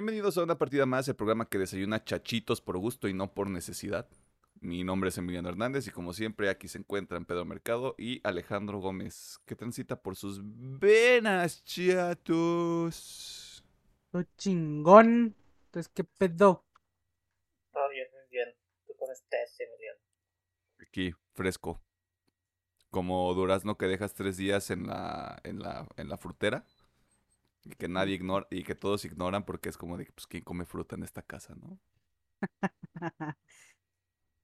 Bienvenidos a una partida más, el programa que desayuna chachitos por gusto y no por necesidad. Mi nombre es Emiliano Hernández y como siempre aquí se encuentran Pedro Mercado y Alejandro Gómez, que transita por sus venas, chatos. Lo chingón. Entonces, ¿qué pedo? Todo bien, muy bien. ¿Tú cómo estás, Emiliano? Aquí, fresco. Como durazno que dejas tres días en la, en la, en la frutera. Y que nadie ignora, y que todos ignoran porque es como de, pues, ¿quién come fruta en esta casa, no?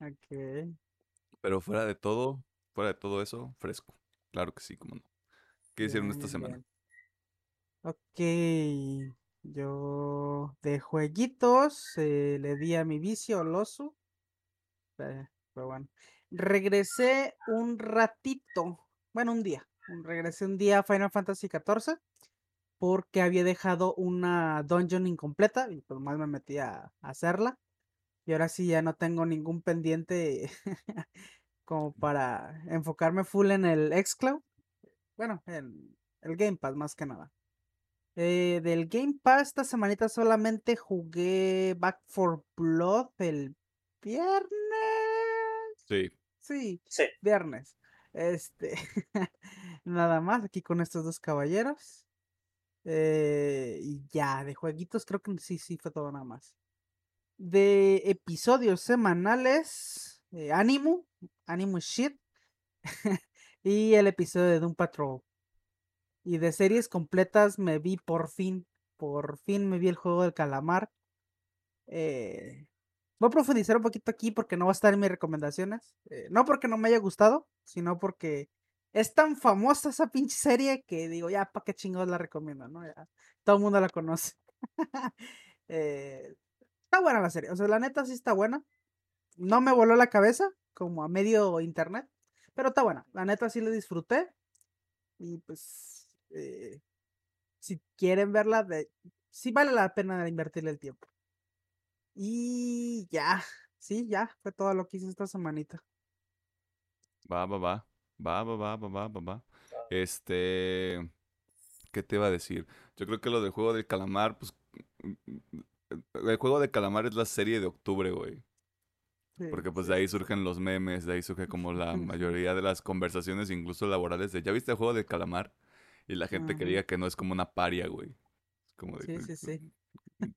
ok. Pero fuera de todo, fuera de todo eso, fresco. Claro que sí, como no. ¿Qué hicieron esta semana? bien. Ok. Yo de jueguitos eh, le di a mi vicio al oso. eh, pero bueno. Regresé un ratito. Bueno, un día. Regresé un día a Final Fantasy XIV. Porque había dejado una dungeon incompleta. Y pues más me metí a, a hacerla. Y ahora sí ya no tengo ningún pendiente como para enfocarme full en el xCloud. Bueno, en el Game Pass más que nada. Eh, del Game Pass esta semanita solamente jugué Back for Blood el viernes. Sí. Sí, Sí. viernes. Este, nada más aquí con estos dos caballeros. Eh, y ya, de jueguitos creo que sí, sí fue todo nada más. De episodios semanales, eh, Animu, Animu Shit, y el episodio de Doom Patrol. Y de series completas me vi por fin, por fin me vi el juego del calamar. Eh, voy a profundizar un poquito aquí porque no va a estar en mis recomendaciones. eh, no porque no me haya gustado, sino porque es tan famosa esa pinche serie que digo, ya, ¿para qué chingados la recomiendo? ¿no? Todo el mundo la conoce. Eh, está buena la serie, o sea, la neta sí está buena. No me voló la cabeza, como a medio internet, pero está buena. La neta sí la disfruté. Y pues, eh, si quieren verla, de, sí vale la pena invertirle el tiempo. Y ya, sí, ya, fue todo lo que hice esta semanita. Va, va, va. Va, va, va, va, va, va, va. Este. ¿Qué te iba a decir? Yo creo que lo del juego del calamar, pues. El juego de calamar es la serie de octubre, güey. Porque pues de ahí surgen los memes, de ahí surge como la mayoría de las conversaciones, incluso laborales, de ¿ya viste el juego del calamar? Y la gente que Ajá. diga que no es como una paria, güey. Es como de, Sí, "Güey, sí, sí.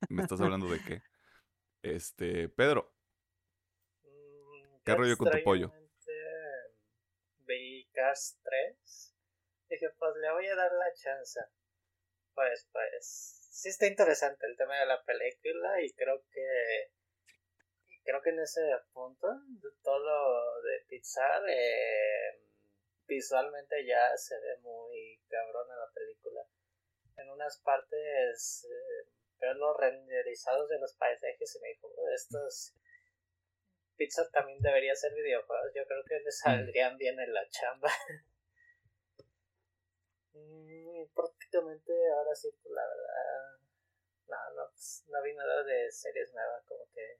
¿Me estás hablando de qué? Este, Pedro, Mm, ¿Qué rollo con tu pollo? Cars 3. Dije, pues le voy a dar la chance. Pues, pues. Sí está interesante el tema de la película y creo que. Creo que en ese punto, todo lo de Pixar, eh, visualmente ya se ve muy cabrona la película. En unas partes, eh, veo los renderizados de los paisajes y me dijo, "Oh, estos Pixar también debería ser videojuegos. Yo creo que le saldrían bien en la chamba. Mm, prácticamente ahora sí, pues la verdad. No, no, pues, no vi nada de series nuevas, como que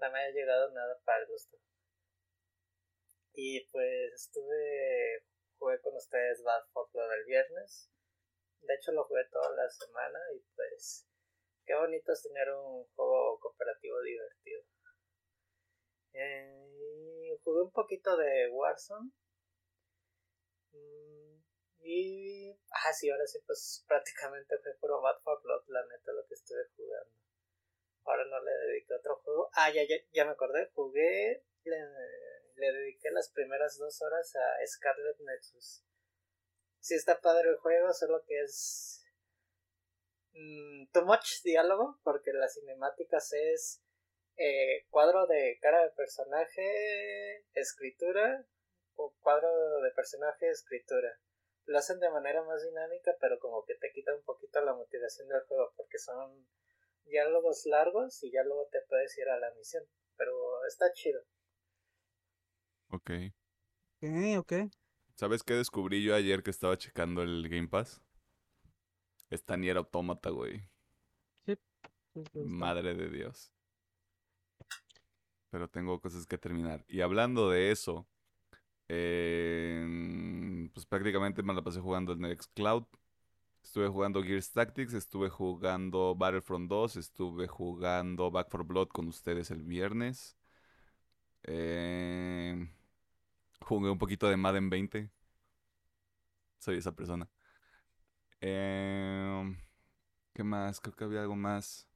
no me ha llegado nada para el gusto. Y pues estuve, jugué con ustedes Bad for Blood el viernes. De hecho lo jugué toda la semana y pues qué bonito es tener un juego cooperativo divertido. Eh, jugué un poquito de Warzone. Mm, Y. Ah, sí, ahora sí, pues prácticamente fue puro Bad for Blood, la neta, lo que estuve jugando. Ahora no le dediqué otro juego. Ah, ya, ya, ya me acordé, jugué. Le, le dediqué las primeras dos horas a Scarlet Nexus. Sí, está padre el juego, solo que es. mm, too much diálogo, porque las cinemáticas es eh, cuadro de cara de personaje, escritura, o cuadro de personaje, escritura. Lo hacen de manera más dinámica, pero como que te quita un poquito la motivación del juego, porque son diálogos largos y ya luego te puedes ir a la misión. Pero está chido. ok. Ok, ok. ¿Sabes qué descubrí yo ayer que estaba checando el Game Pass? Esta Nier Automata, güey. Sí, sí, sí, está. Madre de Dios. Pero tengo cosas que terminar. Y hablando de eso, eh, pues prácticamente me la pasé jugando en Nextcloud. Estuve jugando Gears Tactics, estuve jugando Battlefront 2, estuve jugando Back 4 Blood con ustedes el viernes. Eh, jugué un poquito de Madden 20. Soy esa persona. Eh, ¿Qué más? Creo que había algo más.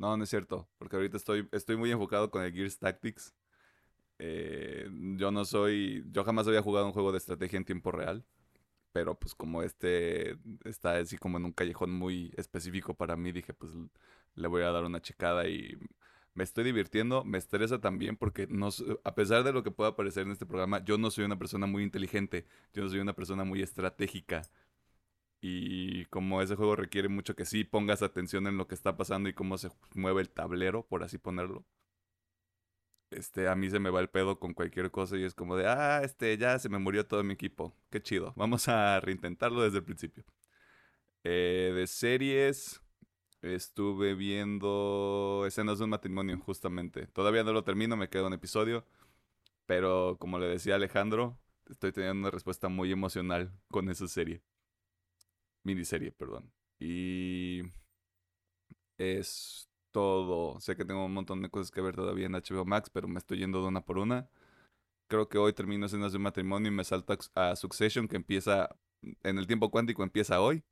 No, no es cierto, porque ahorita estoy, estoy muy enfocado con el Gears Tactics. Eh, yo no soy, yo jamás había jugado un juego de estrategia en tiempo real, pero pues como este está así como en un callejón muy específico para mí, dije pues le voy a dar una checada y me estoy divirtiendo, me estresa también porque no, a pesar de lo que pueda parecer en este programa, yo no soy una persona muy inteligente, yo no soy una persona muy estratégica. Y como ese juego requiere mucho que sí pongas atención en lo que está pasando y cómo se mueve el tablero, por así ponerlo. Este, a mí se me va el pedo con cualquier cosa y es como de, ah, este, ya se me murió todo mi equipo. Qué chido. Vamos a reintentarlo desde el principio. Eh, de series, estuve viendo escenas de un matrimonio, justamente. Todavía no lo termino, me queda un episodio. Pero como le decía Alejandro, estoy teniendo una respuesta muy emocional con esa serie miniserie, perdón. Y es todo. Sé que tengo un montón de cosas que ver todavía en HBO Max, pero me estoy yendo de una por una. Creo que hoy termino escenas de matrimonio y me salto a Succession, que empieza en el tiempo cuántico, empieza hoy.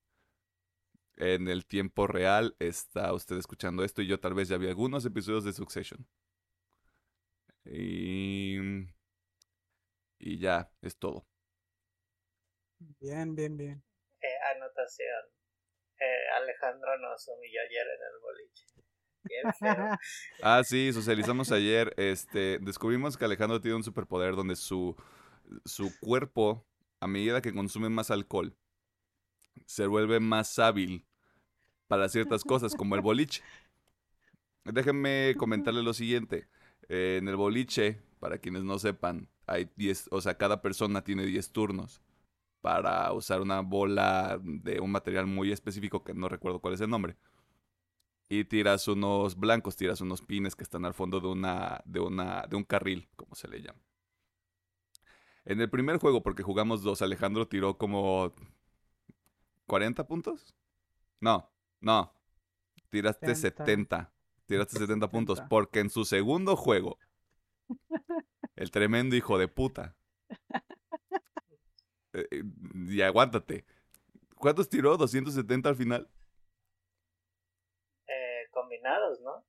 En el tiempo real está usted escuchando esto y yo tal vez ya vi algunos episodios de Succession. Y, y ya, es todo. Bien, bien, bien Eh, Alejandro nos humilló ayer en el boliche. Ah, sí, socializamos ayer. Este, descubrimos que Alejandro tiene un superpoder donde su, su cuerpo, a medida que consume más alcohol, se vuelve más hábil para ciertas cosas, como el boliche. Déjenme comentarle lo siguiente. en el boliche, para quienes no sepan, hay 10, o sea, cada persona tiene 10 turnos para usar una bola de un material muy específico que no recuerdo cuál es el nombre. Y tiras unos blancos, tiras unos pines que están al fondo de una de una de un carril, como se le llama. En el primer juego, porque jugamos dos, Alejandro tiró como 40 puntos. No, no. Tiraste 70. Tiraste 70 puntos. Porque en su segundo juego, el tremendo hijo de puta eh, eh, y aguántate. ¿Cuántos tiró? ¿270 al final? Eh, combinados, ¿no?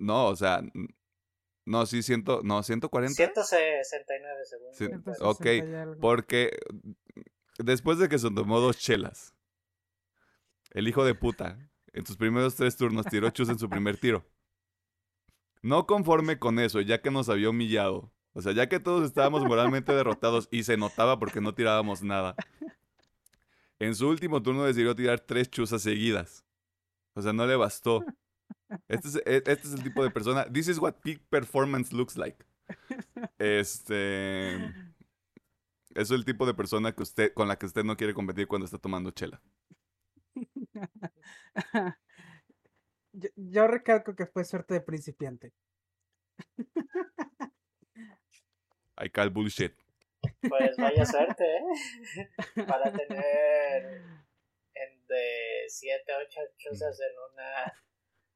No, o sea, no, sí, ciento, no, 140. 169 segundos. ok, porque después de que se tomó dos chelas, el hijo de puta, en sus primeros tres turnos tiró chus en su primer tiro. No conforme con eso, ya que nos había humillado o sea, ya que todos estábamos moralmente derrotados y se notaba porque no tirábamos nada, en su último turno decidió tirar tres chuzas seguidas. O sea, no le bastó. Este es, e, este es el tipo de persona. This is what peak performance looks like. Este. Es el tipo de persona que usted, con la que usted no quiere competir cuando está tomando chela. Yo, yo recalco que fue suerte de principiante. I call bullshit. Pues vaya suerte, ¿eh? Para tener en de 7, 8 chuzas en una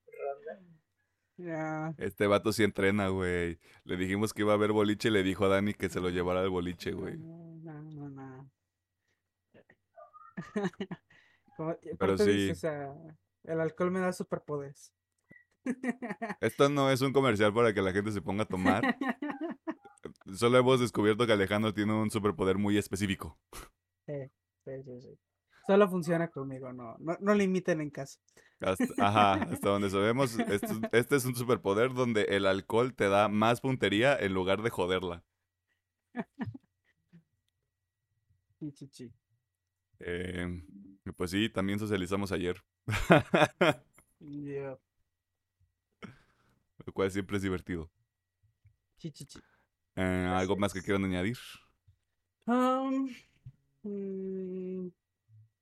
ronda. Este vato sí entrena, güey. Le dijimos que iba a haber boliche y le dijo a Dani que se lo llevara al boliche, güey. No, no, no. Pero sí. o sea, el alcohol me da superpoderes. Esto no es un comercial para que la gente se ponga a tomar. Solo hemos descubierto que Alejandro tiene un superpoder muy específico. Sí, sí, sí. Solo funciona conmigo, no, no, no limiten en casa. ajá, hasta donde sabemos, este, es un superpoder donde el alcohol te da más puntería en lugar de joderla. Eh, pues sí, también socializamos ayer. Lo cual siempre es divertido. Chichichi. Eh, ¿Algo más que quieran añadir? Mm,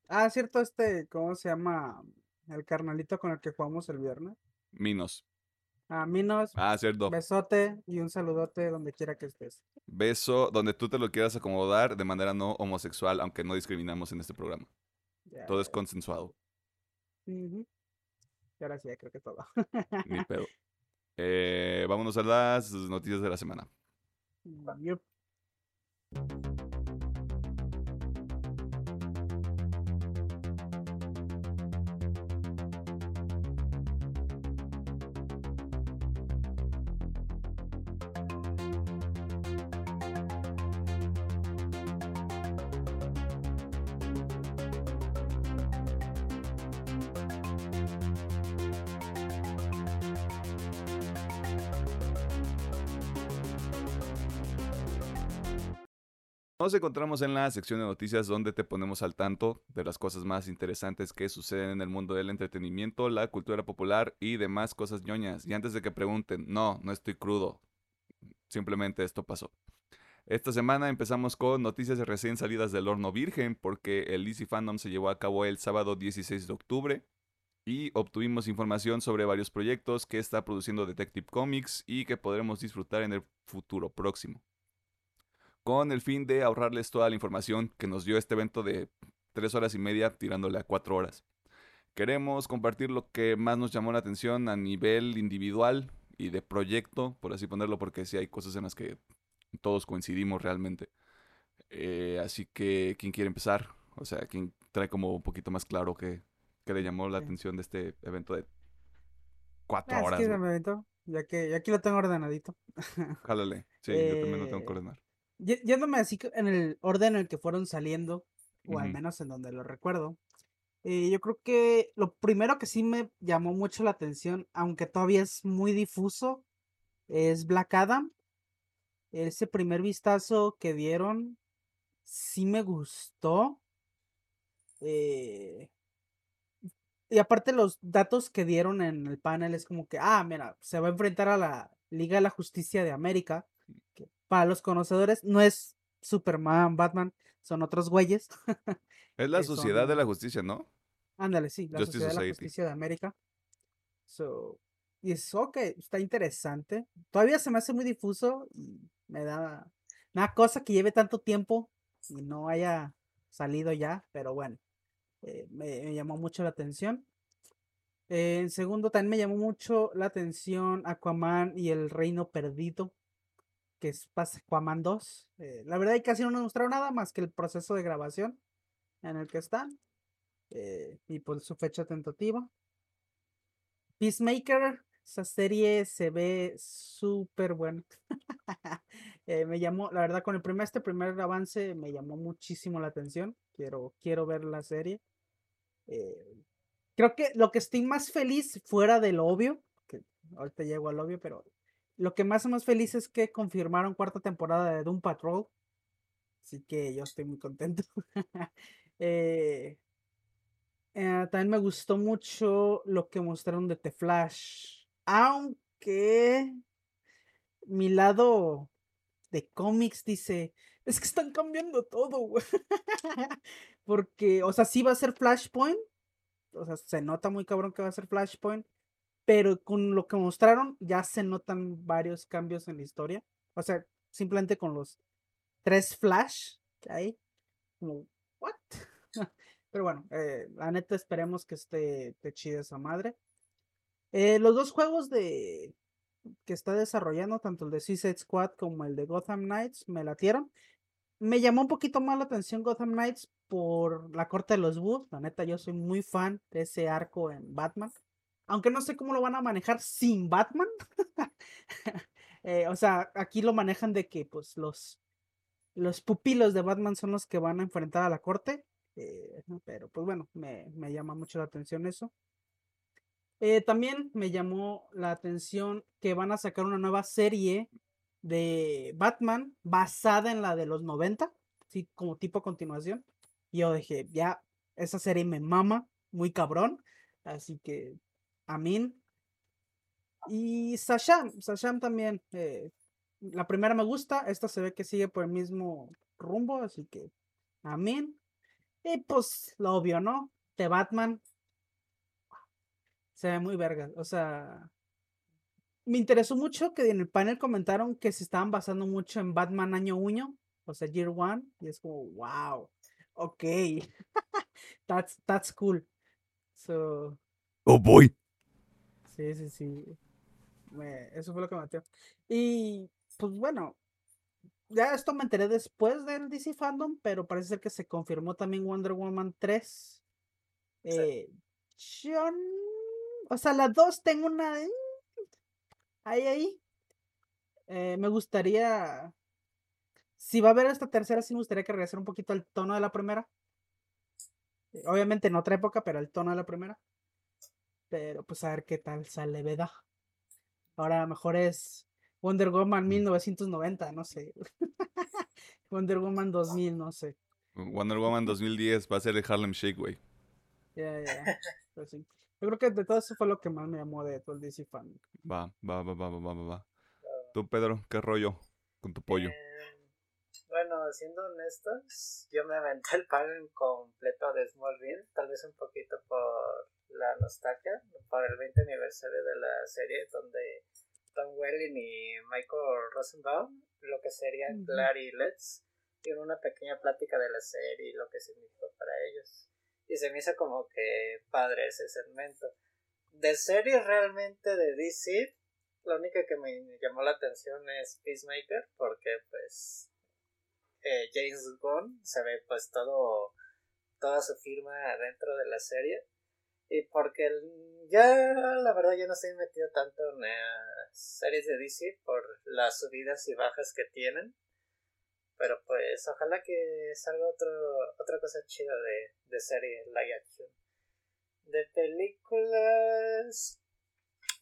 ah, cierto, este, ¿cómo se llama? El carnalito con el que jugamos el viernes. Minos. Ah, Minos. Ah, cierto. Besote y un saludote donde quiera que estés. Beso donde tú te lo quieras acomodar de manera no homosexual, aunque no discriminamos en este programa. Todo es consensuado. Y ahora sí, creo que todo. Ni pedo. Eh, vámonos a las noticias de la semana. Yep. Nos encontramos en la sección de noticias donde te ponemos al tanto de las cosas más interesantes que suceden en el mundo del entretenimiento, la cultura popular y demás cosas ñoñas. Y antes de que pregunten, no, no estoy crudo. Simplemente esto pasó. Esta semana empezamos con noticias recién salidas del horno virgen porque el DC Fandom se llevó a cabo el sábado 16 de octubre y obtuvimos información sobre varios proyectos que está produciendo Detective Comics y que podremos disfrutar en el futuro próximo con el fin de ahorrarles toda la información que nos dio este evento de tres horas y media tirándole a cuatro horas. Queremos compartir lo que más nos llamó la atención a nivel individual y de proyecto, por así ponerlo, porque sí hay cosas en las que todos coincidimos realmente. Eh, así que, ¿quién quiere empezar? O sea, ¿quién trae como un poquito más claro que, que le llamó la Sí. atención de este evento de cuatro Ah, es horas? que ya que ya aquí lo tengo ordenadito. Jálale. Sí, yo también lo tengo que Eh, ordenar. Yé- Yéndome así en el orden en el que fueron saliendo, o al menos en donde lo recuerdo. eh, yo creo que lo primero que sí me llamó mucho la atención, aunque todavía es muy difuso, es Black Adam. Ese primer vistazo que dieron, sí me gustó. eh, y aparte los datos que dieron en el panel es como que, ah, mira, se va a enfrentar a la Liga de la Justicia de América. Que para los conocedores no es Superman, Batman, son otros güeyes. Es la Sociedad de la Justicia, ¿no? Ándale, sí, la Justice Sociedad de la. Justicia de América. So, y es ok, está interesante. Todavía se me hace muy difuso y me da una cosa que lleve tanto tiempo y no haya salido ya, pero bueno, eh, me, me llamó mucho la atención. Eh, en segundo, también me llamó mucho la atención Aquaman y el Reino Perdido, que es pas- Aquaman 2. Eh, la verdad, casi no nos mostraron nada más que el proceso de grabación en el que están eh, y pues su fecha tentativa. Peacemaker, esa serie se ve súper buena. Eh, me llamó, la verdad, con el primer, este primer avance me llamó muchísimo la atención. Quiero, quiero ver la serie. Eh, creo que lo que estoy más feliz, fuera del obvio, que ahorita llego al obvio, pero lo que más más feliz es que confirmaron cuarta temporada de Doom Patrol. Así que yo estoy muy contento. Eh, eh, también me gustó mucho lo que mostraron de The Flash. Aunque mi lado de cómics dice, es que están cambiando todo, güey. Porque, o sea, sí va a ser Flashpoint. O sea, se nota muy cabrón que va a ser Flashpoint. Pero con lo que mostraron ya se notan varios cambios en la historia. O sea, simplemente con los tres Flash que hay. Como, ¿what? Pero bueno, eh, la neta esperemos que esté, esté chida esa madre. Eh, los dos juegos de que está desarrollando, tanto el de Suicide Squad como el de Gotham Knights, me latieron. Me llamó un poquito más la atención Gotham Knights por la corte de los búhos. La neta, yo soy muy fan de ese arco en Batman. Aunque no sé cómo lo van a manejar sin Batman. Eh, o sea, aquí lo manejan de que pues los, los pupilos de Batman son los que van a enfrentar a la corte. eh, pero pues bueno, me, me llama mucho la atención eso. Eh, también me llamó la atención que van a sacar una nueva serie de Batman basada en la de los 90, sí, como tipo continuación. Yo dije, ya, esa serie me mama, muy cabrón. Así que, amén. Y Sasham, Sasham también. eh, la primera me gusta, esta se ve que sigue por el mismo rumbo, así que, amén. Y pues, lo obvio, ¿no? De Batman. Se ve muy verga. O sea, me interesó mucho que en el panel comentaron que se estaban basando mucho en Batman año 1, o sea, Year One, y es como, wow. Ok. that's, that's cool. So, Oh boy. Sí, sí, sí. Me- eso fue lo que me metió. Y pues bueno, ya esto me enteré después del DC Fandom, pero parece ser que se confirmó también Wonder Woman 3. Eh, yo o sea, la 2 tengo una... de- Ahí, ahí. Eh, me gustaría... Si va a haber esta tercera, sí me gustaría que regresara un poquito al tono de la primera. Eh, Obviamente en otra época, pero al tono de la primera. Pero pues a ver qué tal sale, ¿verdad? Ahora a lo mejor es Wonder Woman 1990, no sé. Wonder Woman 2000, no sé. Wonder Woman 2010 va a ser el Harlem Shake, güey. Ya, ya, ya. Pero sí. Yo creo que de todo eso fue lo que más me llamó de todo el DC fan. Va, va, va, va, va, va, va, va. Tú, Pedro, ¿qué rollo con tu pollo? Eh, bueno, siendo honestos, yo me aventé el pan completo de Smallville, tal vez un poquito por la nostalgia, por el 20 aniversario de la serie, donde Tom Welling y Michael Rosenbaum, lo que serían Ujú. Clary y Let's, tienen una pequeña plática de la serie y lo que significó para ellos. Y se me hizo como que padre ese segmento. De series realmente de DC, la única que me llamó la atención es Peacemaker, porque pues eh, James Gunn se ve pues todo, toda su firma dentro de la serie. Y porque ya la verdad yo no estoy metido tanto en series de DC por las subidas y bajas que tienen. Pero pues ojalá que salga otro, otra cosa chida de, de serie live action. De películas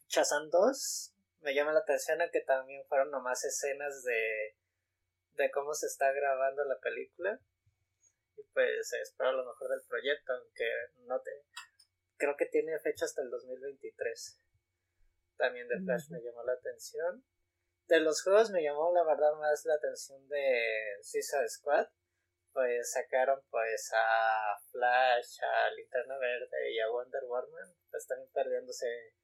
Shazam 2 me llama la atención a que también fueron nomás escenas de, de cómo se está grabando la película. Y pues espero lo mejor del proyecto, aunque no te... Creo que tiene fecha hasta el 2023. También de Flash me llamó la atención. De los juegos me llamó la verdad más la atención de Suicide Squad. Pues sacaron pues a Flash, a Linterna Verde y a Wonder Woman. Pues también perdiéndose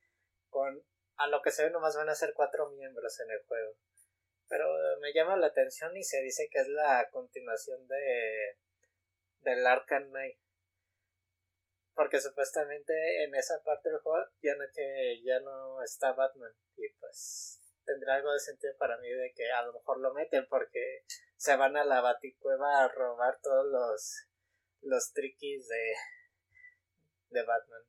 con a lo que se ve nomás van a ser cuatro miembros en el juego. Pero me llama la atención y se dice que es la continuación de del Arkham Knight. Porque supuestamente en esa parte del juego ya no, que ya no está Batman. Y pues tendrá algo de sentido para mí de que a lo mejor lo meten porque se van a la baticueva a robar todos los los triquis de de Batman.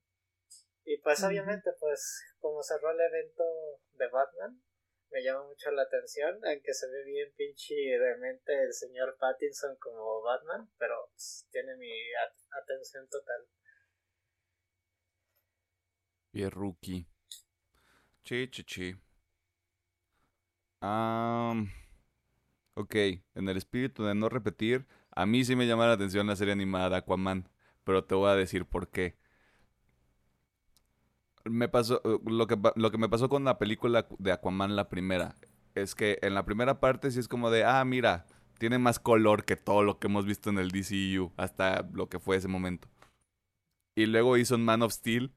Y pues obviamente pues como cerró el evento de Batman me llama mucho la atención, aunque se ve bien pinche demente el señor Pattinson como Batman, pero pues, tiene mi at- atención total. Rookie. Chi, chi, chi. Am, ok, en el espíritu de no repetir, a mí sí me llama la atención la serie animada Aquaman, pero te voy a decir por qué. Me pasó, eh, lo que, lo que me pasó con la película de Aquaman, la primera, es que en la primera parte sí es como de, ah, mira, tiene más color que todo lo que hemos visto en el DCU, hasta lo que fue ese momento. Y luego hizo un Man of Steel,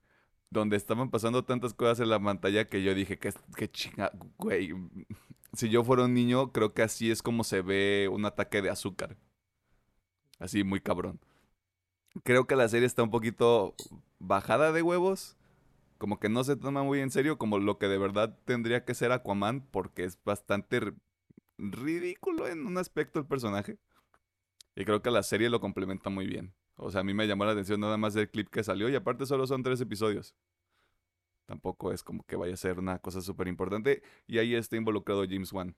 donde estaban pasando tantas cosas en la pantalla que yo dije, que, que chinga, güey. Si yo fuera un niño, creo que así es como se ve un ataque de azúcar. Así, muy cabrón. Creo que la serie está un poquito bajada de huevos. Como que no se toma muy en serio como lo que de verdad tendría que ser Aquaman, porque es bastante ridículo en un aspecto el personaje. Y creo que la serie lo complementa muy bien. O sea, a mí me llamó la atención nada más el clip que salió y aparte solo son tres episodios. Tampoco es como que vaya a ser una cosa súper importante. Y ahí está involucrado James Wan.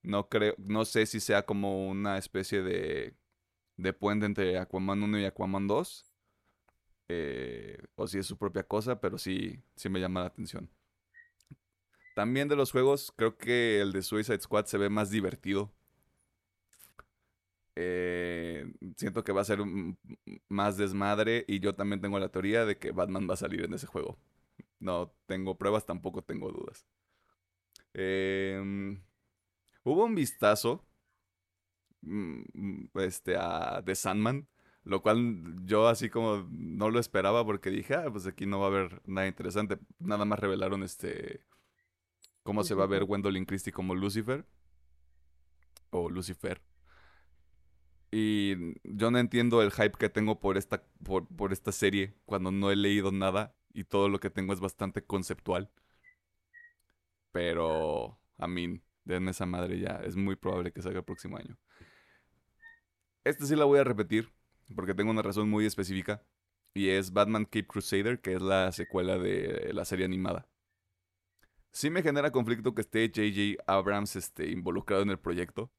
No creo, no sé si sea como una especie de, de puente entre Aquaman 1 y Aquaman 2. Eh, o si es su propia cosa, pero sí, sí me llama la atención. También de los juegos, creo que el de Suicide Squad se ve más divertido. Eh, siento que va a ser más desmadre y yo también tengo la teoría de que Batman va a salir en ese juego. No tengo pruebas, tampoco tengo dudas. Em, hubo un vistazo mm, mm, este, a The Sandman, lo cual yo así como no lo esperaba porque dije, ah, pues aquí no va a haber nada interesante. Nada más revelaron este cómo se va a ver. Gwendolyn Christie como Lucifer o Lucifer. Y yo no entiendo el hype que tengo por esta, por, por esta serie cuando no he leído nada y todo lo que tengo es bastante conceptual. Pero, a mí, denme esa madre ya. Es muy probable que salga el próximo año. Este sí la voy a repetir porque tengo una razón muy específica. Y es Batman Cape Crusader, que es la secuela de la serie animada. Sí me genera conflicto que esté J.J. Abrams este, involucrado en el proyecto.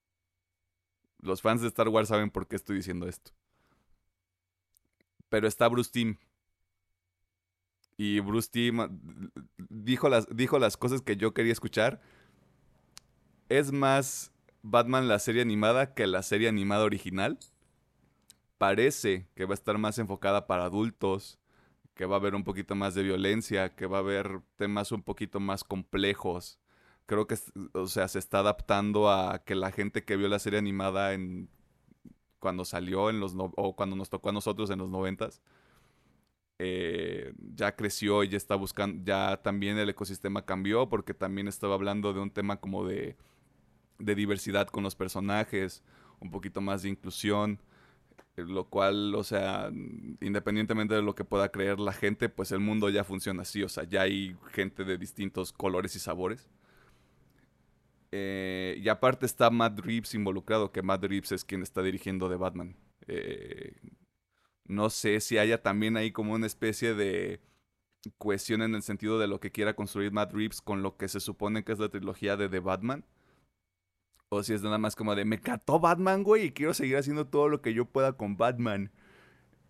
Los fans de Star Wars saben por qué estoy diciendo esto. Pero está Bruce Timm. Y Bruce Timm ah, dijo las, dijo las cosas que yo quería escuchar. Es más Batman la serie animada que la serie animada original. Parece que va a estar más enfocada para adultos, que va a haber un poquito más de violencia, que va a haber temas un poquito más complejos. Creo que, o sea, se está adaptando a que la gente que vio la serie animada en cuando salió en los o cuando nos tocó a nosotros en los noventas eh, ya creció y ya está buscando ya también el ecosistema cambió porque también estaba hablando de un tema como de diversidad con los personajes un poquito más de inclusión lo cual, o sea, independientemente de lo que pueda creer la gente, pues el mundo ya funciona así, o sea, ya hay gente de distintos colores y sabores. Eh, y aparte está Matt Reeves involucrado, que Matt Reeves es quien está dirigiendo de Batman. Eh, no sé si haya también ahí como una especie de cohesión en el sentido de lo que quiera construir Matt Reeves con lo que se supone que es la trilogía de The Batman. O si es nada más como de, me cató Batman, güey, y quiero seguir haciendo todo lo que yo pueda con Batman.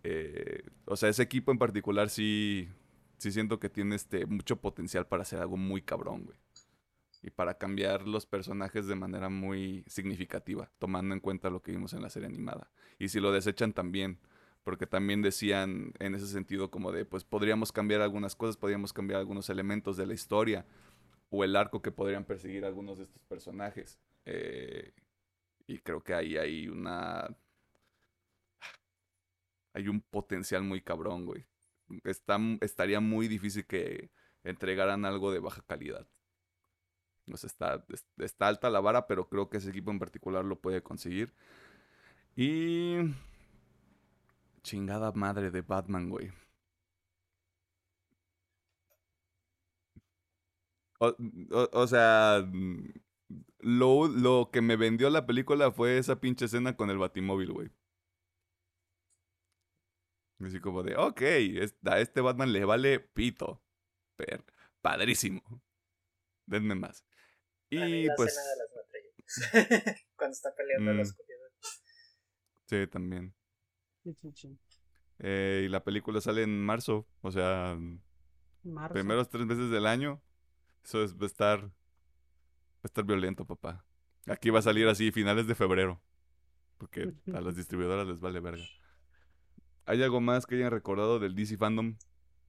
Eh, o sea, ese equipo en particular sí, sí siento que tiene este, mucho potencial para hacer algo muy cabrón, güey y para cambiar los personajes de manera muy significativa, tomando en cuenta lo que vimos en la serie animada. Y si lo desechan también, porque también decían en ese sentido como de, pues podríamos cambiar algunas cosas, podríamos cambiar algunos elementos de la historia o el arco que podrían perseguir algunos de estos personajes. Eh, y creo que ahí hay una... Hay un potencial muy cabrón, güey. Está, estaría muy difícil que entregaran algo de baja calidad está, está alta la vara, pero creo que ese equipo en particular lo puede conseguir. Y... Chingada madre de Batman, güey. O, sea, lo, lo, que me vendió la película fue esa pinche escena con el batimóvil, güey. Así como de, ok, a este Batman le vale pito. Pero, padrísimo. Denme más. Y pues. Cuando está peleando en la mm. oscuridad. Sí, también. Eh, y la película sale en marzo, o sea, primeros tres meses del año. Eso es, estar, a estar violento, papá. Aquí va a salir así finales de febrero, porque a las distribuidoras les vale verga. ¿Hay algo más que hayan recordado del DC Fandom?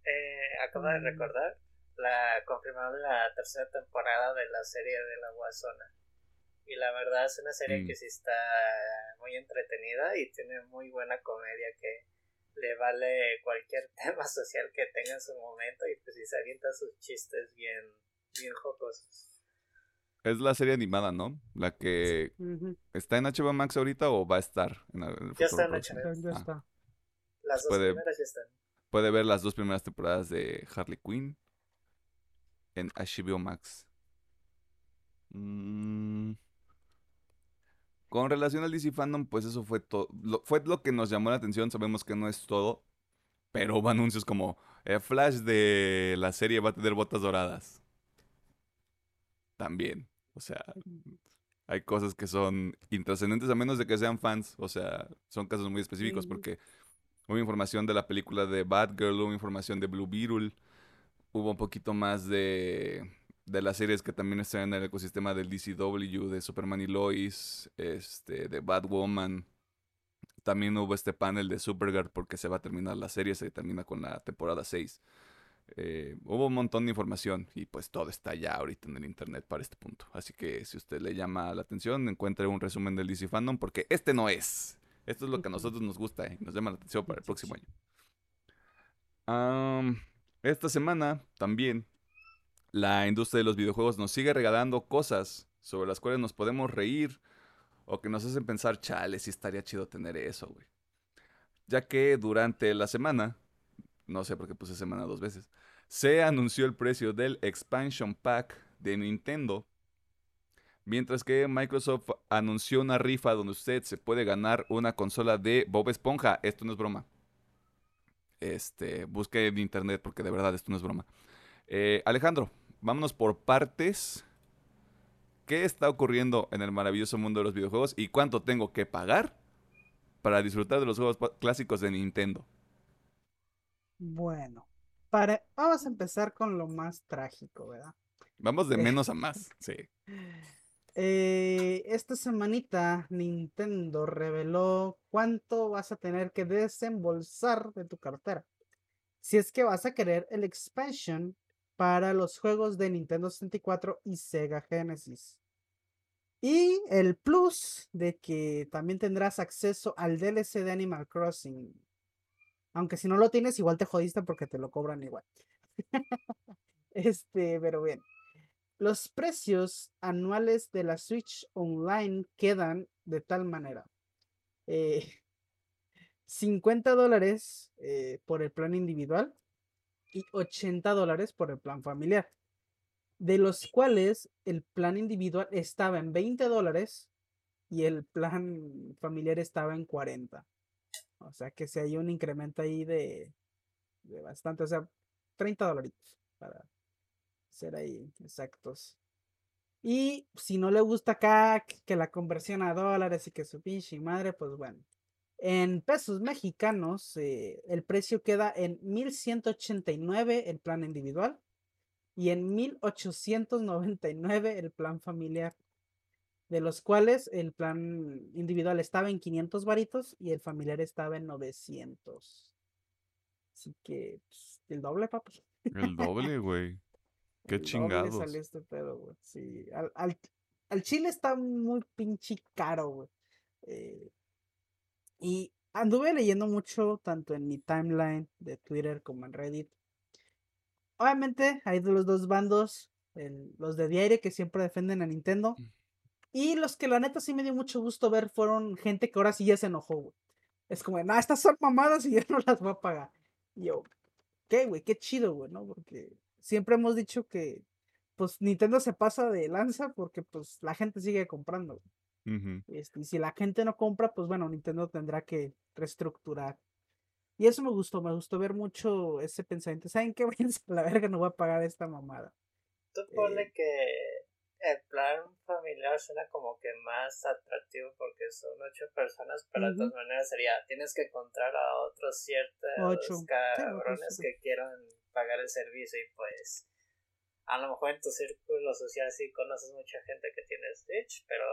Eh, acabo de recordar la confirmaron la tercera temporada de la serie de la Guasona. Y la verdad es una serie mm. que sí está muy entretenida y tiene muy buena comedia que le vale cualquier tema social que tenga en su momento y pues si se avienta sus chistes bien, bien jocosos. Es la serie animada, ¿no? La que está en HBO Max ahorita o va a estar en el Ya está en HBO. Ah. Las dos primeras ya están. Puede ver las dos primeras temporadas de Harley Quinn en HBO Max. Mm. Con relación al DC Fandom, pues eso fue todo. Fue lo que nos llamó la atención. Sabemos que no es todo. Pero hubo anuncios como el Flash de la serie va a tener botas doradas. También. O sea, hay cosas que son intrascendentes a menos de que sean fans. O sea, son casos muy específicos porque hubo información de la película de Batgirl, hubo información de Blue Beetle, hubo un poquito más de, de las series que también están en el ecosistema del DCW, de Superman y Lois, este, de Batwoman. También hubo este panel de Supergirl porque se va a terminar la serie, se termina con la temporada 6. Eh, hubo un montón de información y pues todo está ya ahorita en el internet para este punto. Así que si usted le llama la atención, encuentre un resumen del DC Fandom porque este no es. Esto es lo que a nosotros nos gusta y nos llama la atención para el próximo año. Esta semana también la industria de los videojuegos nos sigue regalando cosas sobre las cuales nos podemos reír o que nos hacen pensar, chale, sí estaría chido tener eso, güey. Ya que durante la semana, no sé por qué puse semana dos veces, se anunció el precio del expansion pack de Nintendo. Mientras que Microsoft anunció una rifa donde usted se puede ganar una consola de Bob Esponja. Esto no es broma. Este, busque en internet porque de verdad esto no es broma. Eh, Alejandro, vámonos por partes. ¿Qué está ocurriendo en el maravilloso mundo de los videojuegos y cuánto tengo que pagar para disfrutar de los juegos clásicos de Nintendo? Bueno, para, vamos a empezar con lo más trágico, ¿verdad? Vamos de Eh. menos a más. Sí. Eh, esta semanita Nintendo reveló cuánto vas a tener que desembolsar de tu cartera. Si es que vas a querer el expansion para los juegos de Nintendo 64 y Sega Genesis. Y el plus de que también tendrás acceso al DLC de Animal Crossing. Aunque si no lo tienes, igual te jodiste porque te lo cobran igual. este, pero bien. Los precios anuales de la Switch Online quedan de tal manera. eh, 50 dólares eh, por el plan individual y 80 dólares por el plan familiar. De los cuales el plan individual estaba en 20 dólares y el plan familiar estaba en 40. O sea que si hay un incremento ahí de, de bastante, o sea, 30 dolaritos para ser ahí exactos. Y si no le gusta acá que- la conversión a dólares y que su pinche madre, pues bueno. En pesos mexicanos, eh, el precio queda en 1189 el plan individual y en 1899 el plan familiar. De los cuales el plan individual estaba en 500 varitos y el familiar estaba en 900. Así que, pues, el doble, papi. El doble, güey. Qué chingados. salió este pedo, güey. Sí, al, al, al chile está muy pinche caro, güey. Eh, y anduve leyendo mucho, tanto en mi timeline de Twitter como en Reddit. Obviamente hay de los dos bandos, el- los de diario que siempre defienden a Nintendo. Y los que la neta sí me dio mucho gusto ver fueron gente que ahora sí ya se enojó, güey. Es como, no, estas son mamadas y yo no las voy a pagar. Y yo, qué, güey, qué chido, güey, ¿no? Porque siempre hemos dicho que, pues, Nintendo se pasa de lanza porque, pues, la gente sigue comprando. güey. Este, y si la gente no compra, pues, bueno, Nintendo tendrá que reestructurar. Y eso me gustó, me gustó ver mucho ese pensamiento. ¿Saben qué? Váyanse a la verga, no voy a pagar esta mamada. Tú Eh. ponle que el plan familiar suena como que más atractivo porque son ocho personas, pero de todas maneras sería, tienes que encontrar a otros ciertos Ocho. Sí, cabrones ocho, que quieran pagar el servicio y pues a lo mejor en tu círculo social sí conoces mucha gente que tiene Switch, pero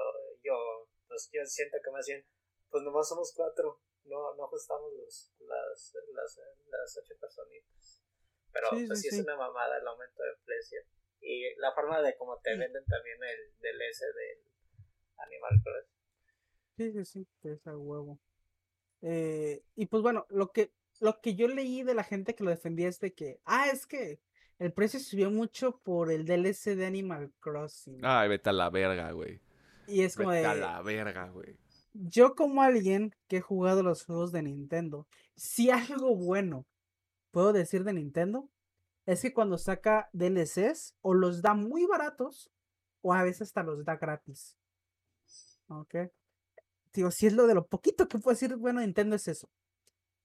yo pues yo siento que más bien pues nomás somos cuatro, no, no ajustamos los, las, las, las ocho personitas. Pero Sí, pues sí, sí, sí. es una mamada el aumento de precio. Y la forma de cómo te venden también el DLC del Animal Crossing. Sí, sí, sí, que es a huevo. Eh, y pues bueno, lo que, lo que yo leí de la gente que lo defendía es de que, ah, es que el precio subió mucho por el DLC de Animal Crossing. Ay, vete a la verga, güey. y es como Vete a de, la verga, güey. yo como alguien que he jugado los juegos de Nintendo, si algo bueno puedo decir de Nintendo, es que cuando saca DLCs o los da muy baratos o a veces hasta los da gratis. ¿Ok? Digo, si es lo de lo poquito que puedo decir, bueno, Nintendo es eso.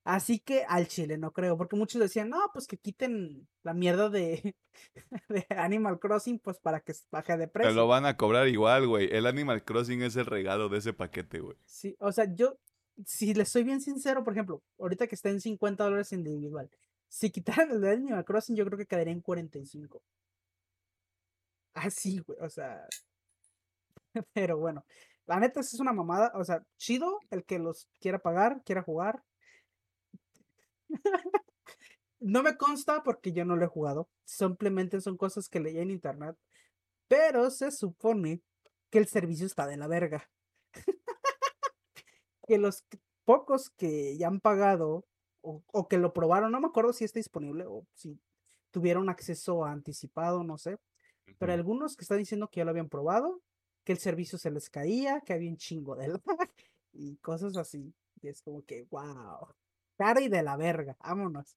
Así que al chile no creo, porque muchos decían, no, pues que quiten la mierda de, de Animal Crossing, pues para que baje de Te precio. lo van a cobrar igual, güey. El Animal Crossing es el regalo de ese paquete, güey. Sí, o sea, yo, si les soy bien sincero, por ejemplo, ahorita que está en 50 dólares individual, si quitaran el de Animal Crossing, yo creo que quedaría en 45. Así, güey, o sea. Pero bueno, la neta es una mamada, o sea, chido el que los quiera pagar, quiera jugar. No me consta porque yo no lo he jugado, simplemente son cosas que leí en internet, pero se supone que el servicio está de la verga que los pocos que ya han pagado o, o que lo probaron, no me acuerdo si está disponible o si tuvieron acceso anticipado, no sé, pero algunos que están diciendo que ya lo habían probado, que el servicio se les caía, que había un chingo de lag y cosas así. Y es como que, wow, cara y de la verga, vámonos.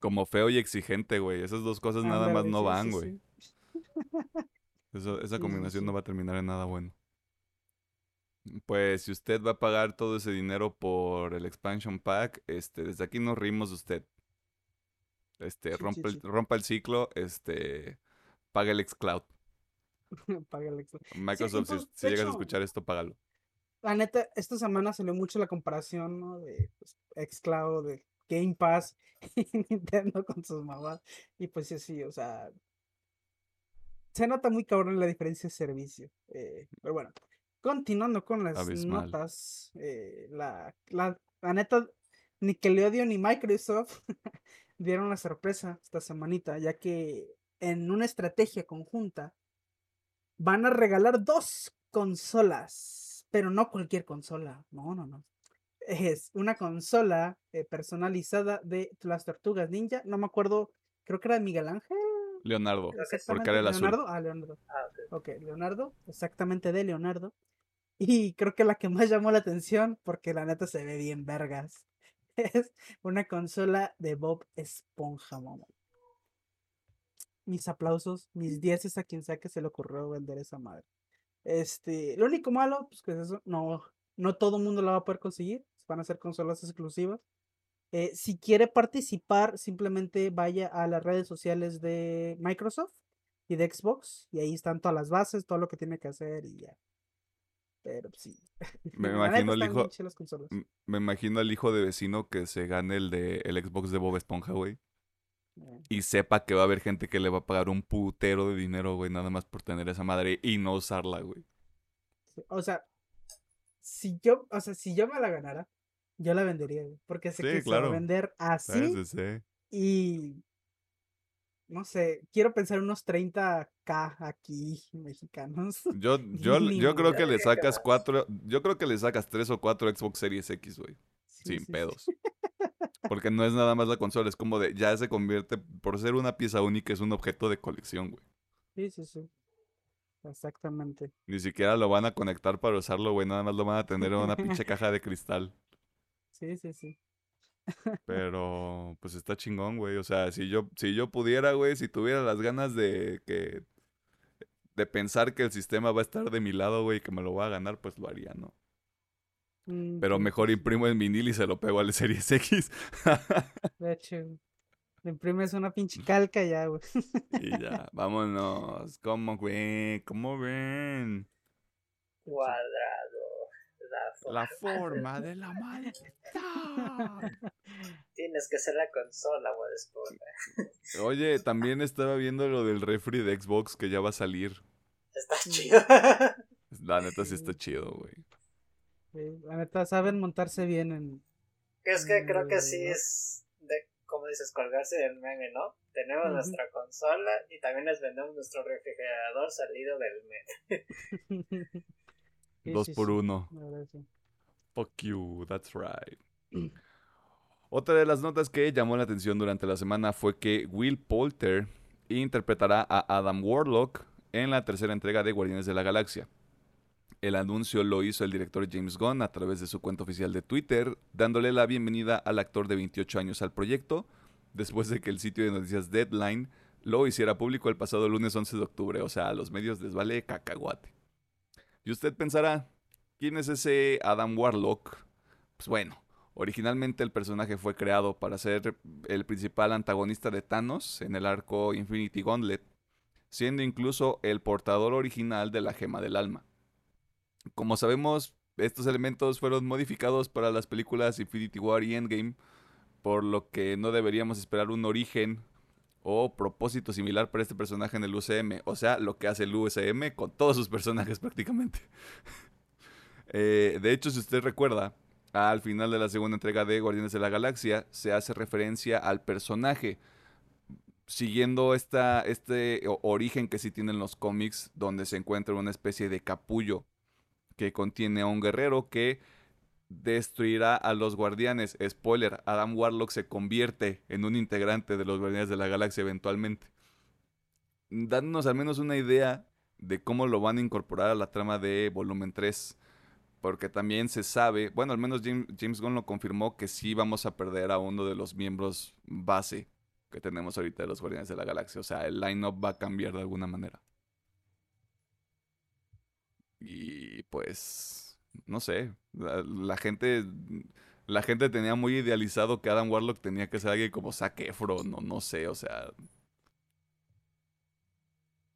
Como feo y exigente, güey. Esas dos cosas nada más no sí, van, sí, güey. sí. Eso- esa combinación no va a terminar en nada bueno. Pues si usted va a pagar todo ese dinero por el expansion pack, este, desde aquí nos rimos de usted. Este, Sí, sí, rompa, el, rompa el ciclo, este, paga el xCloud. Paga el. Microsoft, si- si, llegas a escuchar esto, págalo. La neta, esta semana salió mucho la comparación, ¿no? De pues, xCloud, de Game Pass y Nintendo con sus mamás. Y pues sí, sí, o sea. Se nota muy cabrón la diferencia de servicio. eh, pero bueno, continuando con las Abismal. notas. eh, la, la, la neta, Nickelodeon y Microsoft dieron la sorpresa esta semanita, ya que en una estrategia conjunta van a regalar dos consolas, pero no cualquier consola, no, no, no. Es una consola eh, personalizada de las tortugas ninja, no me acuerdo, creo que era de Miguel Ángel. Leonardo, porque era el azul. Leonardo, ah, Leonardo. Ah, ok. Ok, Leonardo, exactamente de Leonardo. Y creo que la que más llamó la atención, porque la neta se ve bien vergas, es una consola de Bob Esponja, mamá. Mis aplausos, mis dieces a quien sea que se le ocurrió vender esa madre. Este, lo único malo, pues que es eso, no, no todo el mundo la va a poder conseguir, van a ser consolas exclusivas. Eh, si quiere participar, simplemente vaya a las redes sociales de Microsoft y de Xbox, y ahí están todas las bases, todo lo que tiene que hacer y ya. Pero sí. Me imagino el están hijo- Me imagino al hijo de vecino que se gane el de el Xbox de Bob Esponja, güey. Eh, Y sepa que va a haber gente que le va a pagar un putero de dinero, güey, nada más por tener esa madre y no usarla, güey. sí, O sea, si yo, o sea, si yo me la ganara, yo la vendería, güey, porque sé Sí, que se va a vender así ¿Sabes? Sí. y no sé, quiero pensar unos 30k aquí mexicanos. Yo, yo, yo creo que le ¿Qué sacas cuatro, yo creo que le sacas tres o cuatro Xbox Series X, güey. Sí, Sin sí, sí. pedos. Porque no es nada más la consola, es como de, ya se convierte, por ser una pieza única, es un objeto de colección, güey. Sí, sí, sí. Exactamente. Ni siquiera lo van a conectar para usarlo, güey, nada más lo van a tener en una pinche caja de cristal. Sí, sí, sí. Pero, pues está chingón, güey. O sea, si yo, si yo pudiera, güey, si tuviera las ganas de que, de pensar que el sistema va a estar de mi lado, güey, y que me lo va a ganar, pues lo haría, ¿no? Mm, Pero mejor imprimo el vinil y se lo pego al Series X. De hecho, le imprimes una pinche calca ya, güey. y ya, vámonos. ¿Cómo, güey? ¿Cómo ven? Cuadrado. La La forma. de la maldad. Tienes que ser la consola, Bob Esponja. Oye, también estaba viendo lo del refri de Xbox que ya va a salir. Está chido. La neta sí está chido, güey. La neta, saben montarse bien en... es que creo que sí es de, como dices, colgarse del meme, ¿no? Tenemos nuestra consola y también les vendemos nuestro refrigerador salido del meme. Sí, Dos sí, por sí, uno. Fuck you, that's right. Otra de las notas que llamó la atención durante la semana fue que Will Poulter interpretará a Adam Warlock en la tercera entrega de Guardianes de la Galaxia. El anuncio lo hizo el director James Gunn a través de su cuenta oficial de Twitter, dándole la bienvenida al actor de 28 años al proyecto, después de que el sitio de noticias Deadline lo hiciera público el pasado lunes 11 de octubre. O sea, a los medios les vale cacahuate. Y usted pensará, ¿quién es ese Adam Warlock? Pues bueno, originalmente el personaje fue creado para ser el principal antagonista de Thanos en el arco Infinity Gauntlet, siendo incluso el portador original de la gema del alma. Como sabemos, estos elementos fueron modificados para las películas Infinity War y Endgame, por lo que no deberíamos esperar un origen o propósito similar para este personaje en el UCM, o sea, lo que hace el UCM con todos sus personajes prácticamente. Eh, de hecho, si usted recuerda, al final de la segunda entrega de Guardianes de la Galaxia se hace referencia al personaje, siguiendo esta, este origen que sí tienen los cómics, donde se encuentra una especie de capullo que contiene a un guerrero que destruirá a los guardianes. Spoiler, Adam Warlock se convierte en un integrante de los Guardianes de la Galaxia eventualmente. Dándonos al menos una idea de cómo lo van a incorporar a la trama de volumen 3. Porque también se sabe, bueno, al menos James, Gunn lo confirmó que sí vamos a perder a uno de los miembros base que tenemos ahorita de los Guardianes de la Galaxia. O sea, el line-up va a cambiar de alguna manera. Y pues, no sé, la, gente la gente tenía muy idealizado que Adam Warlock tenía que ser alguien como Zac Efron, no, no sé, o sea,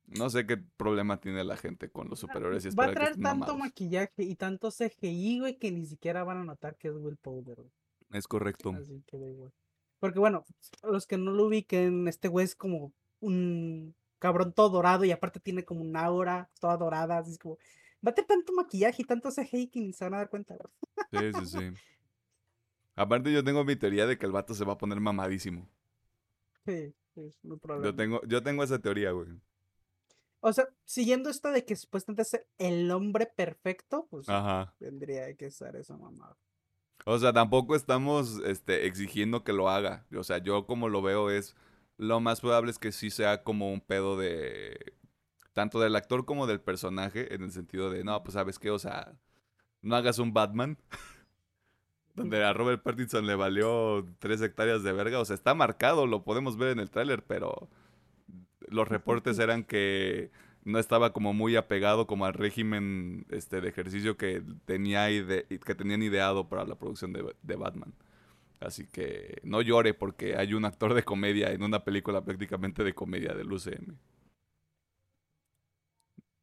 no sé qué problema tiene la gente con los superiores. Y Va a traer tanto maquillaje y tanto CGI, güey, que ni siquiera van a notar que es Will Powder, güey. Es correcto. Así que, güey. Porque, bueno, los que no lo ubiquen, este güey es como un cabrón todo dorado y aparte tiene como una aura toda dorada. Así es como, va a tener tanto maquillaje y tanto CGI que ni se van a dar cuenta, güey. Sí, sí, sí. Aparte, yo tengo mi teoría de que el vato se va a poner mamadísimo. Sí, es muy probable. Yo tengo, yo tengo esa teoría, güey. O sea, siguiendo esta de que supuestamente es el hombre perfecto, pues tendría que ser esa mamada. O sea, tampoco estamos este, exigiendo que lo haga. O sea, yo como lo veo es, lo más probable es que sí sea como un pedo de, tanto del actor como del personaje, en el sentido de, no, pues sabes qué, o sea, no hagas un Batman. donde a Robert Pattinson le valió tres hectáreas de verga. O sea, está marcado, lo podemos ver en el tráiler, pero los reportes eran que no estaba como muy apegado como al régimen este, de ejercicio que, tenía que tenían ideado para la producción de, Batman. Así que no llore porque hay un actor de comedia en una película prácticamente de comedia del UCM.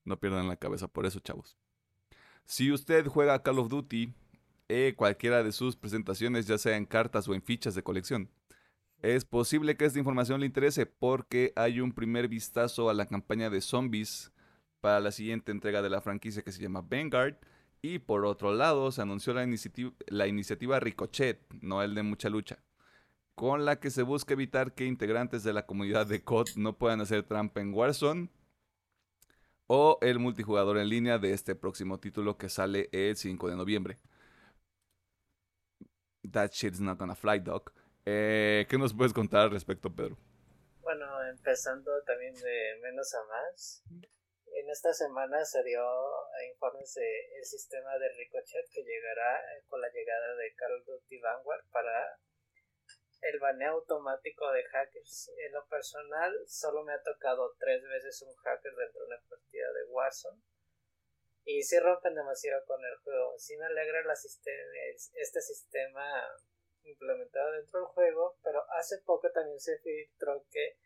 No pierdan la cabeza por eso, chavos. Si usted juega Call of Duty, eh, cualquiera de sus presentaciones, ya sea en cartas o en fichas de colección, es posible que esta información le interese porque hay un primer vistazo a la campaña de zombies para la siguiente entrega de la franquicia que se llama Vanguard. Y por otro lado, se anunció la, la iniciativa Ricochet, no el de mucha lucha, con la que se busca evitar que integrantes de la comunidad de COD no puedan hacer trampa en Warzone o el multijugador en línea de este próximo título que sale el 5 de noviembre. That shit's not gonna fly, doc. Eh, ¿Qué nos puedes contar al respecto, Pedro? Bueno, empezando también de menos a más. En esta semana se dio informes del sistema de Ricochet que llegará con la llegada de Call of Vanguard para el baneo automático de hackers. En lo personal, solo me ha tocado tres veces un hacker dentro de una partida de Warzone. Y sí rompen demasiado con el juego. Sí me alegra la este sistema implementado dentro del juego, pero hace poco también se filtró que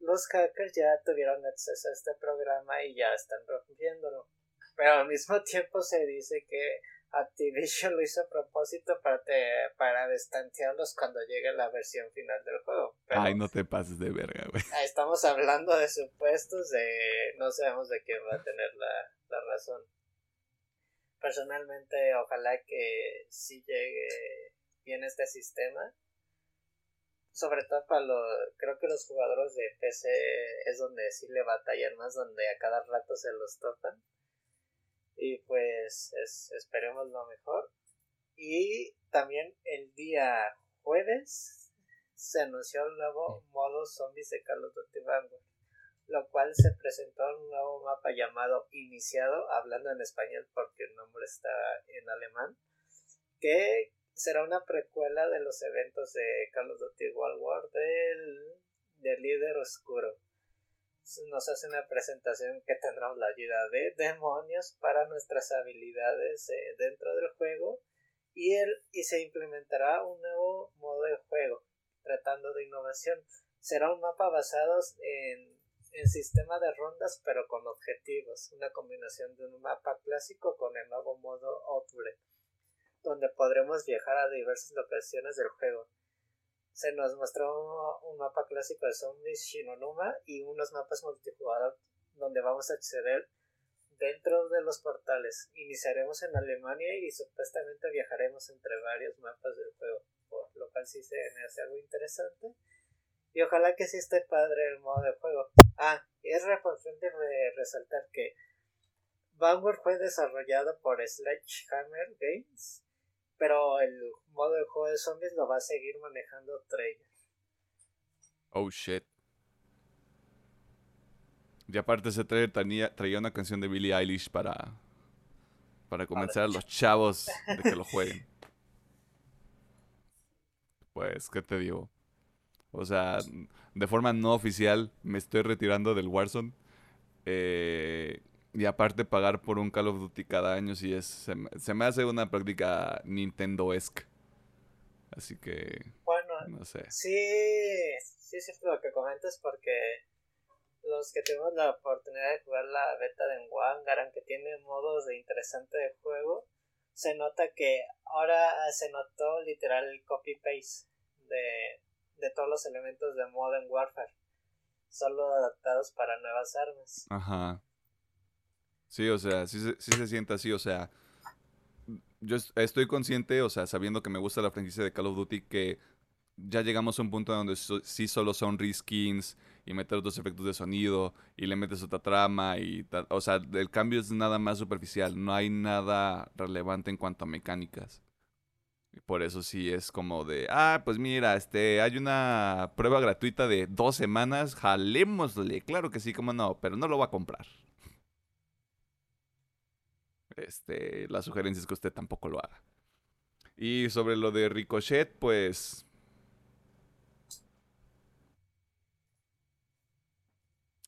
los hackers ya tuvieron acceso a este programa y ya están rompiéndolo. Pero al mismo tiempo se dice que Activision lo hizo a propósito para, para distanciarlos cuando llegue la versión final del juego. Ay, no te pases de verga, güey. Estamos hablando de supuestos de... No sabemos de quién va a tener la, la razón. Personalmente, ojalá que sí llegue bien este sistema. Sobre todo para los, creo que los jugadores de PC es donde sí le batallan más, donde a cada rato se los topan. Y pues esperemos lo mejor. Y también el día jueves se anunció el nuevo modo zombies de Call of Duty Vanguard, lo cual se presentó un nuevo mapa llamado Iniciado, hablando en español porque el nombre está en alemán, que será una precuela de los eventos de Call of Duty World War del, del líder oscuro. Nos hace una presentación que tendrá la ayuda de demonios para nuestras habilidades eh, dentro del juego y, el, y se implementará un nuevo modo de juego tratando de innovación. Será un mapa basado en, en sistema de rondas pero con objetivos, una combinación de un mapa clásico con el nuevo modo Outbreak donde podremos viajar a diversas locaciones del juego. Se nos mostró un mapa clásico de zombies Shinonuma y unos mapas multijugador donde vamos a acceder dentro de los portales. Iniciaremos en Alemania y supuestamente viajaremos entre varios mapas del juego, lo cual sí se me hace algo interesante. Y ojalá que sí esté padre el modo de juego. Ah, es importante resaltar que Vanguard fue desarrollado por Sledgehammer Games pero el modo de juego de zombies lo va a seguir manejando Treyarch. Oh shit. Y aparte ese trailer traía una canción de Billie Eilish para, para convencer a los chavos de que lo jueguen. Pues, ¿qué te digo? O sea, de forma no oficial me estoy retirando del Warzone. Eh, y aparte pagar por un Call of Duty cada año si es se me, se me hace una práctica Nintendo-esque. Así que Bueno, no sé. sí, sí es cierto lo que comentas porque los que tuvimos la oportunidad de jugar la beta de Wangar, aunque tiene modos de interesante de juego, se nota que ahora se notó literal el copy-paste de, de todos los elementos de Modern Warfare, solo adaptados para nuevas armas. Ajá. Sí, o sea, sí, sí se siente así, o sea, yo es- estoy consciente, o sea, sabiendo que me gusta la franquicia de Call of Duty, que ya llegamos a un punto donde sí solo son reskins y meter otros efectos de sonido y le metes otra trama y o sea, el cambio es nada más superficial, no hay nada relevante en cuanto a mecánicas. Y por eso sí es como de, ah, pues mira, este, hay una prueba gratuita de dos semanas, jalémosle, claro que sí, cómo no, pero no lo va a comprar. Este, la sugerencia es que usted tampoco lo haga. Y sobre lo de Ricochet, pues.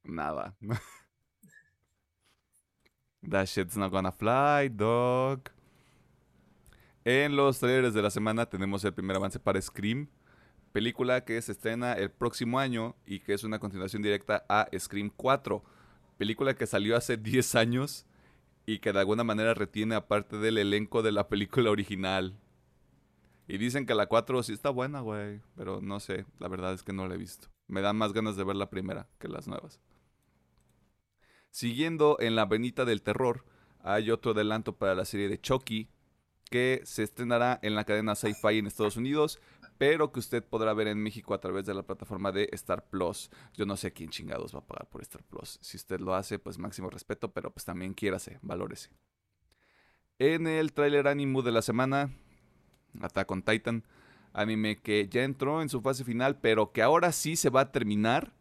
Nada. That shit's not gonna fly, dog. En los trailers de la semana tenemos el primer avance para Scream, película que se estrena el próximo año y que es una continuación directa a Scream 4, película que salió hace 10 años y que de alguna manera retiene a parte del elenco de la película original. Y dicen que la 4 sí está buena, güey, pero no sé, la verdad es que no la he visto. Me da más ganas de ver la primera que las nuevas. Siguiendo en la venita del terror, hay otro adelanto para la serie de Chucky que se estrenará en la cadena Sci-Fi en Estados Unidos, pero que usted podrá ver en México a través de la plataforma de Star Plus. Yo no sé quién chingados va a pagar por Star Plus. Si usted lo hace, pues máximo respeto, pero pues también quiérase, valórese. En el tráiler ánimo de la semana, Attack on Titan, anime que ya entró en su fase final, pero que ahora sí se va a terminar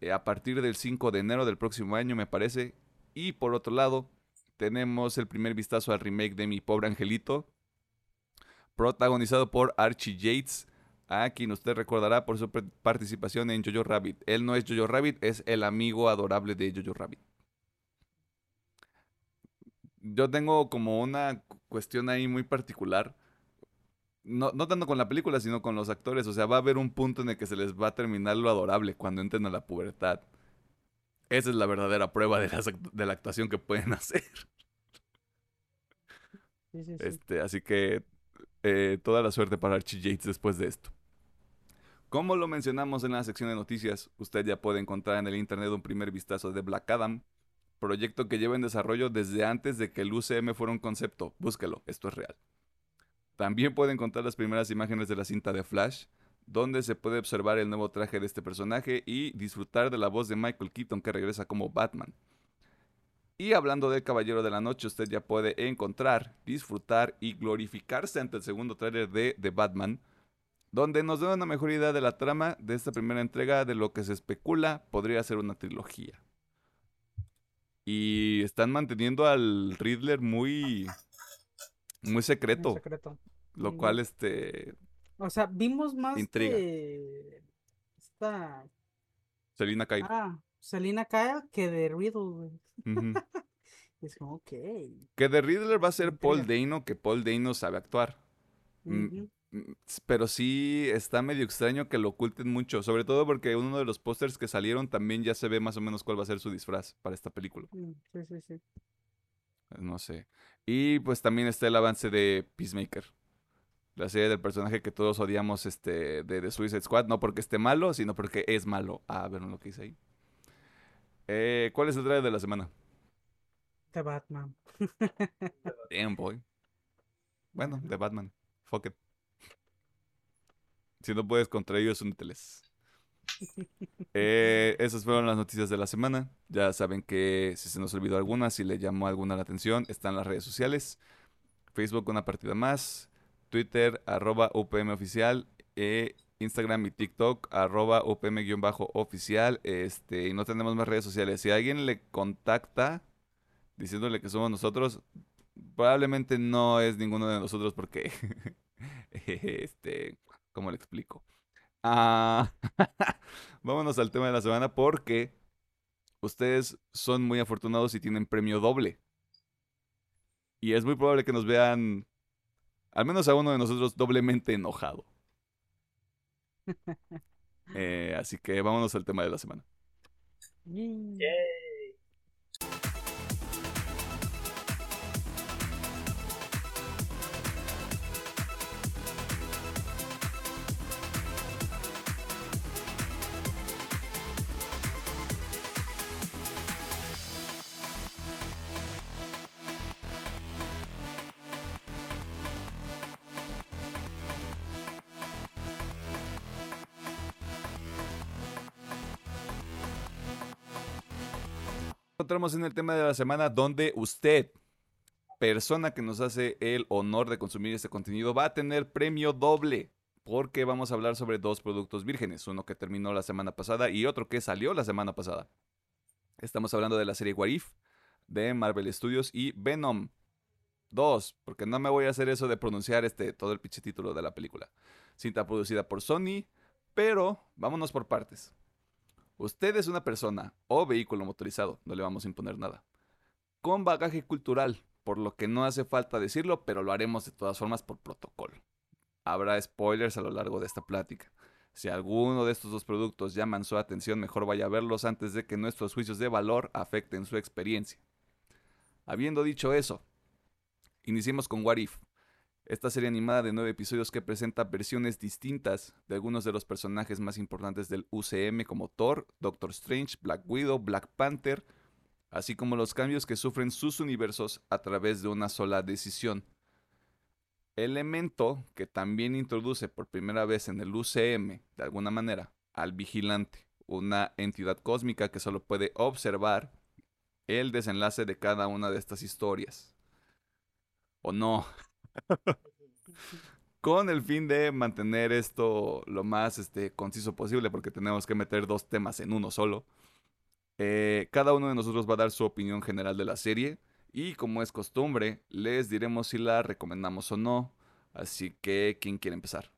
eh, a partir del 5 de enero del próximo año, me parece. Y por otro lado, tenemos el primer vistazo al remake de Mi Pobre Angelito, protagonizado por Archie Yates, a quien usted recordará por su participación en Jojo Rabbit. Él no es Jojo Rabbit, es el amigo adorable de Jojo Rabbit. Yo tengo como una cu- cuestión ahí muy particular. No, no tanto con la película, sino con los actores. O sea, va a haber un punto en el que se les va a terminar lo adorable cuando entren a la pubertad. Esa es la verdadera prueba de, las de la actuación que pueden hacer. Sí, sí, sí. Este, así que eh, toda la suerte para Archie Yates después de esto. Como lo mencionamos en la sección de noticias, usted ya puede encontrar en el internet un primer vistazo de Black Adam, proyecto que lleva en desarrollo desde antes de que el UCM fuera un concepto. Búsquelo, esto es real. También puede encontrar las primeras imágenes de la cinta de Flash, donde se puede observar el nuevo traje de este personaje y disfrutar de la voz de Michael Keaton que regresa como Batman. Y hablando del Caballero de la Noche, usted ya puede encontrar, disfrutar y glorificarse ante el segundo tráiler de The Batman, donde nos da una mejor idea de la trama de esta primera entrega de lo que se especula podría ser una trilogía. Y están manteniendo al Riddler muy muy secreto, secreto. lo cual este O sea, vimos más Intriga. de esta Selina Kyle. ah, Selina Kyle que de Riddle, es como, ok. Que de Riddler va a ser Paul. Dano, que Paul Dano sabe actuar. Mm. Mm, Pero sí está medio extraño que lo oculten mucho, sobre todo porque uno de los pósters que salieron también ya se ve más o menos cuál va a ser su disfraz para esta película. Mm, Sí, sí, sí. No sé. Y pues también está el avance de Peacemaker. La serie del personaje que todos odiamos este, de The Suicide Squad, no porque esté malo, sino porque es malo. Ah, ver lo que hice ahí. Eh, ¿Cuál es el trailer de la semana? The Batman. Damn, boy. Bueno, de Batman. Fuck it. Si no puedes contra ellos, únteles. Eh, esas fueron las noticias de la semana. Ya saben que si se nos olvidó alguna, si le llamó alguna la atención, están las redes sociales. Facebook una partida más. Twitter, arroba UPM oficial. eh, Instagram y TikTok, arroba upm-oficial. Este, y no tenemos más redes sociales. Si alguien le contacta diciéndole que somos nosotros, probablemente no es ninguno de nosotros porque, este, ¿cómo le explico? Ah, vámonos al tema de la semana porque ustedes son muy afortunados y tienen premio doble. Y es muy probable que nos vean, al menos a uno de nosotros, doblemente enojado. Eh, así que vámonos al tema de la semana. Encontramos en el tema de la semana donde usted, persona que nos hace el honor de consumir este contenido, va a tener premio doble. Porque vamos a hablar sobre dos productos vírgenes, uno que terminó la semana pasada y otro que salió la semana pasada. Estamos hablando de la serie What If, de Marvel Studios y Venom 2, porque no me voy a hacer eso de pronunciar este todo el pinche título de la película. Cinta producida por Sony, pero vámonos por partes. Usted es una persona o vehículo motorizado, no le vamos a imponer nada, con bagaje cultural, por lo que no hace falta decirlo, pero lo haremos de todas formas por protocolo. Habrá spoilers a lo largo de esta plática. Si alguno de estos dos productos llaman su atención, mejor vaya a verlos antes de que nuestros juicios de valor afecten su experiencia. Habiendo dicho eso, iniciemos con What If, esta serie animada de nueve episodios que presenta versiones distintas de algunos de los personajes más importantes del UCM como Thor, Doctor Strange, Black Widow, Black Panther, así como los cambios que sufren sus universos a través de una sola decisión. Elemento que también introduce por primera vez en el UCM, de alguna manera, al vigilante, una entidad cósmica que solo puede observar el desenlace de cada una de estas historias. ¿O no? Con el fin de mantener esto lo más este, conciso posible, porque tenemos que meter dos temas en uno solo. Eh, cada uno de nosotros va a dar su opinión general de la serie y como es costumbre, les diremos si la recomendamos o no. Así que, ¿quién quiere empezar?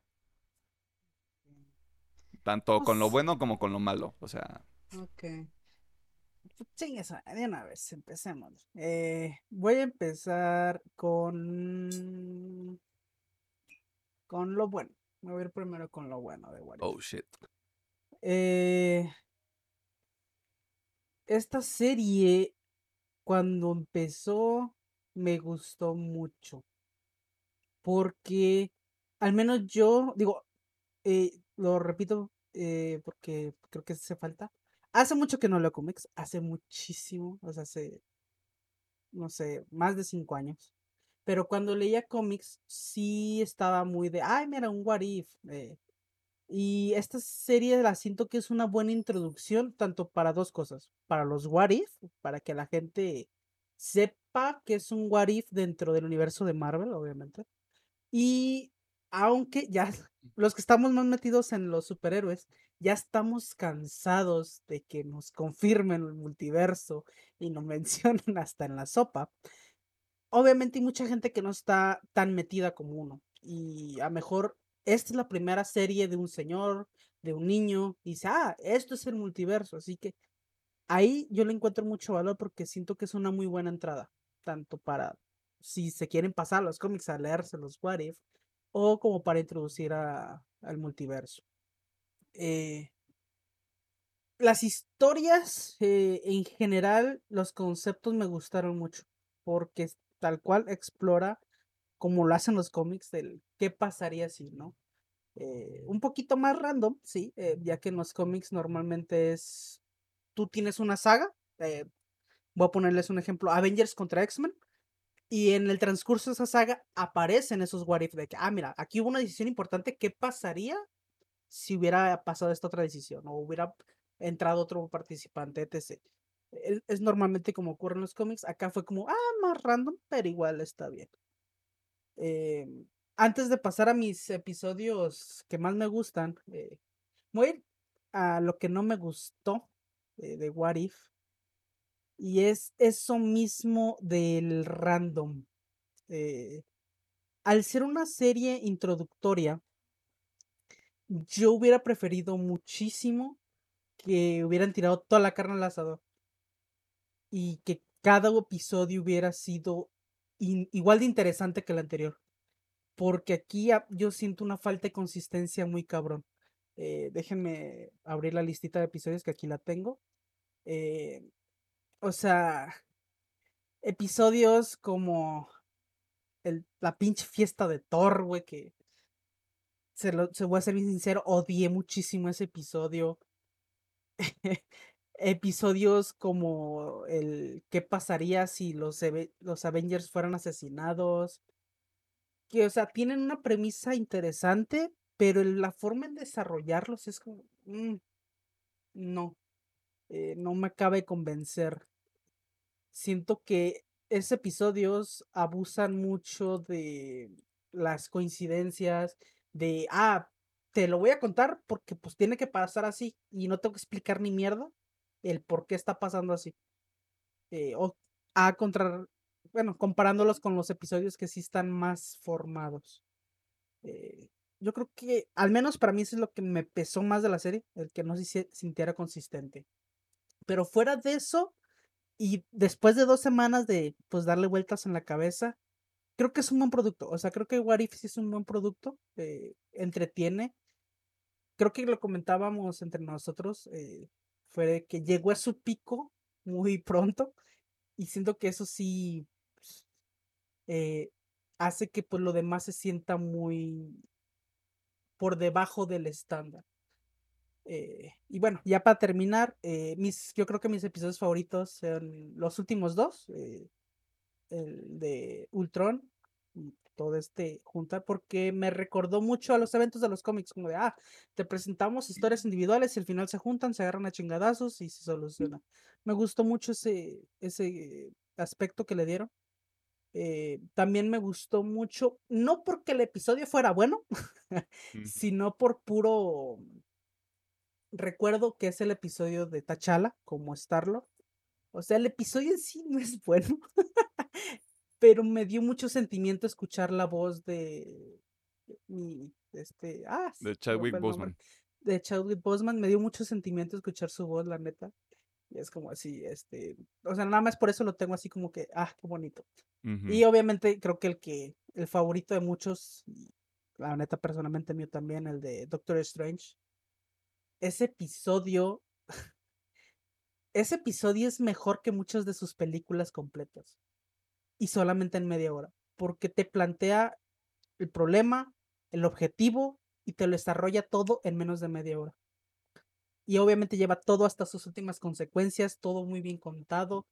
Tanto con lo Pues- bueno como con lo malo. O sea, Ok. Eso, de una vez, empecemos. Eh, voy a empezar con... Con lo bueno. Me voy a ir primero con lo bueno de What If. oh shit. Eh, esta serie, cuando empezó, me gustó mucho. Porque, al menos yo, digo, eh, lo repito eh, porque creo que hace falta. Hace mucho que no leo cómics, hace muchísimo, o sea, hace, no sé, más de cinco años. Pero cuando leía cómics, sí estaba muy de, ay, mira, un what if. eh, y esta serie la siento que es una buena introducción tanto para dos cosas. Para los what if, para que la gente sepa que es un what if dentro del universo de Marvel, obviamente. Y aunque ya los que estamos más metidos en los superhéroes, ya estamos cansados de que nos confirmen el multiverso y nos mencionen hasta en la sopa. Obviamente hay mucha gente que no está tan metida como uno. Y a lo mejor esta es la primera serie de un señor, de un niño, y dice, ah, esto es el multiverso. Así que ahí yo le encuentro mucho valor porque siento que es una muy buena entrada, tanto para si se quieren pasar los cómics a leerse los What If, o como para introducir al multiverso. Eh, las historias, eh, en general, los conceptos me gustaron mucho, porque tal cual explora como lo hacen los cómics del qué pasaría si, ¿no? Eh, un poquito más random, sí, ya que en los cómics normalmente es, tú tienes una saga, voy a ponerles un ejemplo, Avengers contra X-Men, y en el transcurso de esa saga aparecen esos what if de que, ah, mira, aquí hubo una decisión importante, ¿qué pasaría si hubiera pasado esta otra decisión o hubiera entrado otro participante, etc. Es, es normalmente como ocurre en los cómics, acá fue como, ah, más random, pero igual está bien. Eh, antes de pasar a mis episodios que más me gustan, eh, voy a lo que no me gustó eh, de What If. Y es eso mismo del random. Eh, al ser una serie introductoria, yo hubiera preferido muchísimo que hubieran tirado toda la carne al asador. Y que cada episodio hubiera sido igual de interesante que el anterior. Porque aquí yo siento una falta de consistencia muy cabrón. Eh, déjenme abrir la listita de episodios que aquí la tengo. Eh, o sea, episodios como el, la pinche fiesta de Thor, güey, que se, lo, se voy a ser bien sincero, odié muchísimo ese episodio. episodios como el qué pasaría si los, los Avengers fueran asesinados. Que, o sea, tienen una premisa interesante, pero la forma en desarrollarlos es como, mm, no, eh, no me acaba de convencer. Siento que esos episodios abusan mucho de las coincidencias, de, ah, te lo voy a contar porque pues tiene que pasar así y no tengo que explicar ni mierda el por qué está pasando así. Eh, o a contra, bueno, comparándolos con los episodios que sí están más formados. Eh, yo creo que, al menos para mí, eso es lo que me pesó más de la serie, el que no se sintiera consistente. Pero fuera de eso, y después de dos semanas de pues darle vueltas en la cabeza, creo que es un buen producto. O sea, creo que What If sí es un buen producto. Eh, entretiene. Creo que lo comentábamos entre nosotros. Eh, fue que llegó a su pico muy pronto. Y siento que eso sí pues, eh, hace que pues lo demás se sienta muy por debajo del estándar. Eh, y bueno, ya para terminar, eh, mis, yo creo que mis episodios favoritos son los últimos dos, eh, el de Ultron todo este junta, porque me recordó mucho a los eventos de los cómics, como de, ah, te presentamos historias individuales y al final se juntan, se agarran a chingadazos y se soluciona. Me gustó mucho ese, ese aspecto que le dieron. también me gustó mucho, no porque el episodio fuera bueno, sino por puro recuerdo que es el episodio de Tachala como Starlo. O sea, el episodio en sí no es bueno, pero me dio mucho sentimiento escuchar la voz de mi, este, ah, de Chadwick Boseman. De Chadwick Boseman, me dio mucho sentimiento escuchar su voz, la neta. Y es como así, este, o sea, nada más por eso lo tengo así como que, ah, qué bonito. Y obviamente creo que el que, el favorito de muchos, la neta personalmente mío también, el de Doctor Strange, ese episodio, ese episodio es mejor que muchas de sus películas completas. Y solamente en media hora. Porque te plantea el problema, el objetivo y te lo desarrolla todo en menos de media hora. Y obviamente lleva todo hasta sus últimas consecuencias, todo muy bien contado.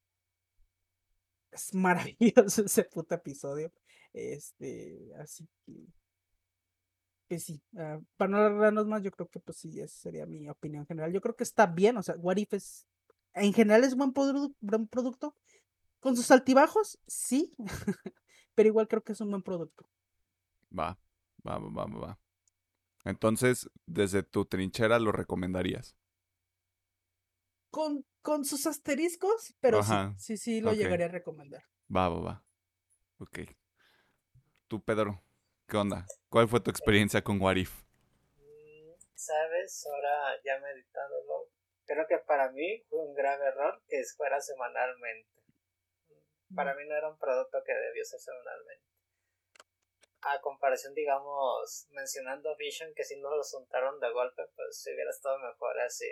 Es maravilloso ese puto episodio. Este, así que pues sí, ah, para no alargarnos más, yo creo que pues sí, esa sería mi opinión general. Yo creo que está bien, o sea, What If es, en general es buen, buen producto. Con sus altibajos, sí, pero igual creo que es un buen producto. Va, va, va, va, va. Entonces, desde tu trinchera lo recomendarías. Con, con sus asteriscos, pero sí, sí, sí, lo llegaría a recomendar. Va, va, va. Ok. Tú, Pedro. ¿Qué onda? ¿Cuál fue tu experiencia con Warif? Mm, Sabes, ahora ya meditándolo, creo que para mí fue un grave error que fuera semanalmente. Para mí no era un producto que debió ser semanalmente. A comparación, digamos, mencionando Vision, que si no lo soltaron de golpe, pues hubiera estado mejor así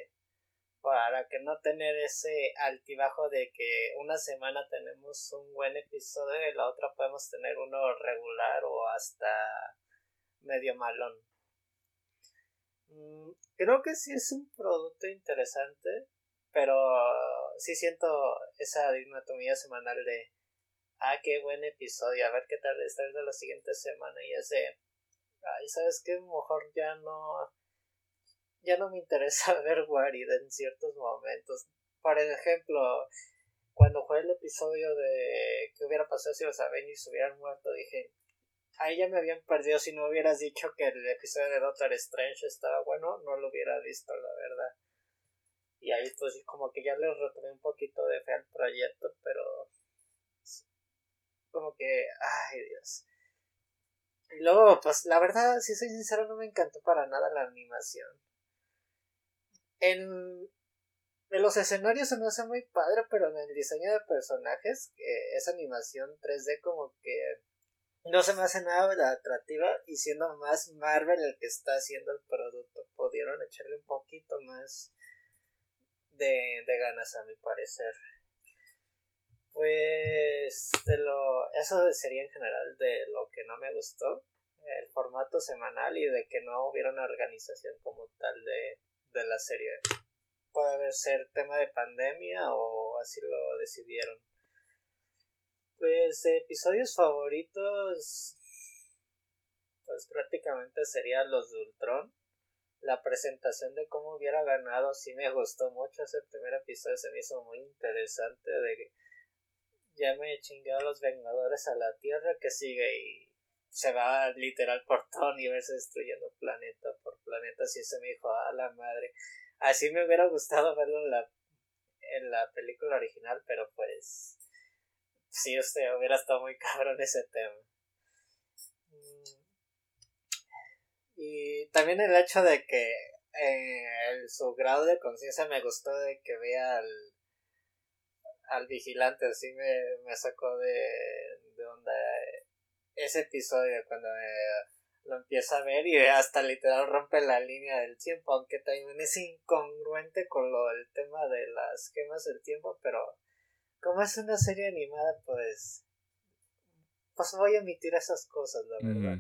para que no tener ese altibajo de que una semana tenemos un buen episodio y la otra podemos tener uno regular o hasta medio malón. Mm, creo que sí es un producto interesante, pero sí siento esa dicotomía semanal de ah, qué buen episodio, a ver qué tal está el de la siguiente semana y ese, ay, sabes que mejor ya no ya no me interesa ver Warrior en ciertos momentos. Por ejemplo, cuando fue el episodio de qué hubiera pasado si los Avengers hubieran muerto, dije, ahí ya me habían perdido si no hubieras dicho que el episodio de Doctor Strange estaba bueno, no lo hubiera visto, la verdad. Y ahí pues como que ya le retomé un poquito de fe al proyecto, pero como que, ay Dios. Y luego, pues la verdad, si soy sincero, no me encantó para nada la animación. En, en los escenarios se me hace muy padre, pero en el diseño de personajes, que esa animación 3D como que no se me hace nada atractiva y siendo más Marvel el que está haciendo el producto, pudieron echarle un poquito más de, de ganas a mi parecer. Pues de lo eso sería en general de lo que no me gustó, el formato semanal y de que no hubiera una organización como tal de, de la serie. Puede ser tema de pandemia o así lo decidieron. Pues episodios favoritos pues prácticamente serían los de Ultron. La presentación de cómo hubiera ganado sí me gustó mucho. Ese primer episodio se me hizo muy interesante de ya me chingué a los Vengadores a la Tierra que sigue y se va literal por todo universo destruyendo planeta por planeta. Así se me dijo, a la madre. Así me hubiera gustado verlo en la, en la película original, pero pues sí, usted hubiera estado muy cabrón ese tema. Mm. Y también el hecho de que eh, su grado de conciencia me gustó de que vea al, al vigilante, así me, me sacó de, de onda ese episodio cuando eh, lo empieza a ver y hasta literal rompe la línea del tiempo, aunque también es incongruente con lo del tema de las gemas del tiempo, pero como es una serie animada, pues pues voy a omitir esas cosas, la verdad.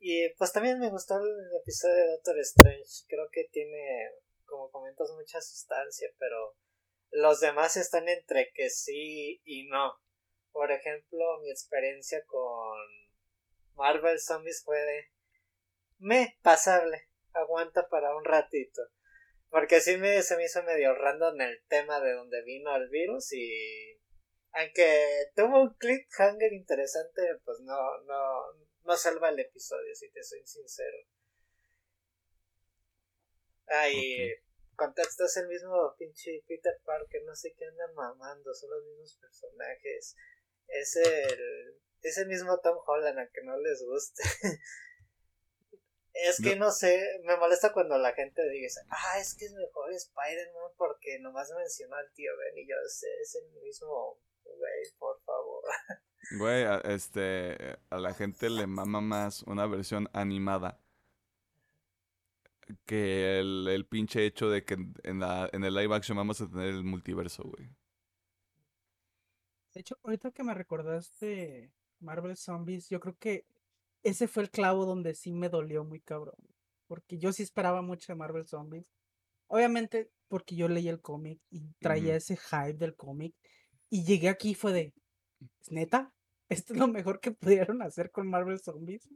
Y pues también me gustó el episodio de Doctor Strange, creo que tiene, como comentas, mucha sustancia, pero los demás están entre que sí y no. Por ejemplo, mi experiencia con Marvel Zombies fue de me pasable, aguanta para un ratito. Porque sí me, se me hizo medio random el tema de donde vino el virus y aunque tuvo un cliffhanger interesante, pues no, no, no salva el episodio, si te soy sincero. Ay, contexto es el mismo pinche Peter Parker, no sé qué andan mamando, son los mismos personajes. Es el, es el mismo Tom Holland, a que no les guste. es que no. sé, me molesta cuando la gente dice, ah, es que es mejor Spider-Man porque nomás mencionó al tío Ben y yo sé, es el mismo, güey, por favor. Güey, este, a la gente le mama más una versión animada que el, el pinche hecho de que en, la, en el live action vamos a tener el multiverso, güey. De hecho, ahorita que me recordaste Marvel Zombies, yo creo que ese fue el clavo donde sí me dolió muy cabrón. Porque yo sí esperaba mucho de Marvel Zombies. Obviamente, porque yo leí el cómic y traía ese hype del cómic. Y llegué aquí y fue de, ¿es neta? ¿Esto es lo mejor que pudieron hacer con Marvel Zombies?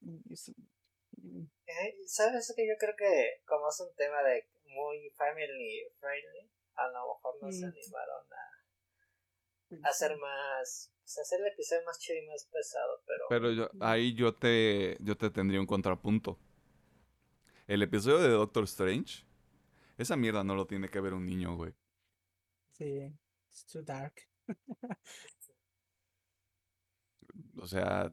Mm. Eh, ¿Sabes que yo creo que como es un tema de muy family friendly, a lo mejor no se mm. animaron a, hacer más, pues, hacer el episodio más chido y más pesado, pero... Pero yo, ahí yo te, yo te tendría un contrapunto. El episodio de Doctor Strange, esa mierda no lo tiene que ver un niño, güey. Sí, it's too dark. o sea,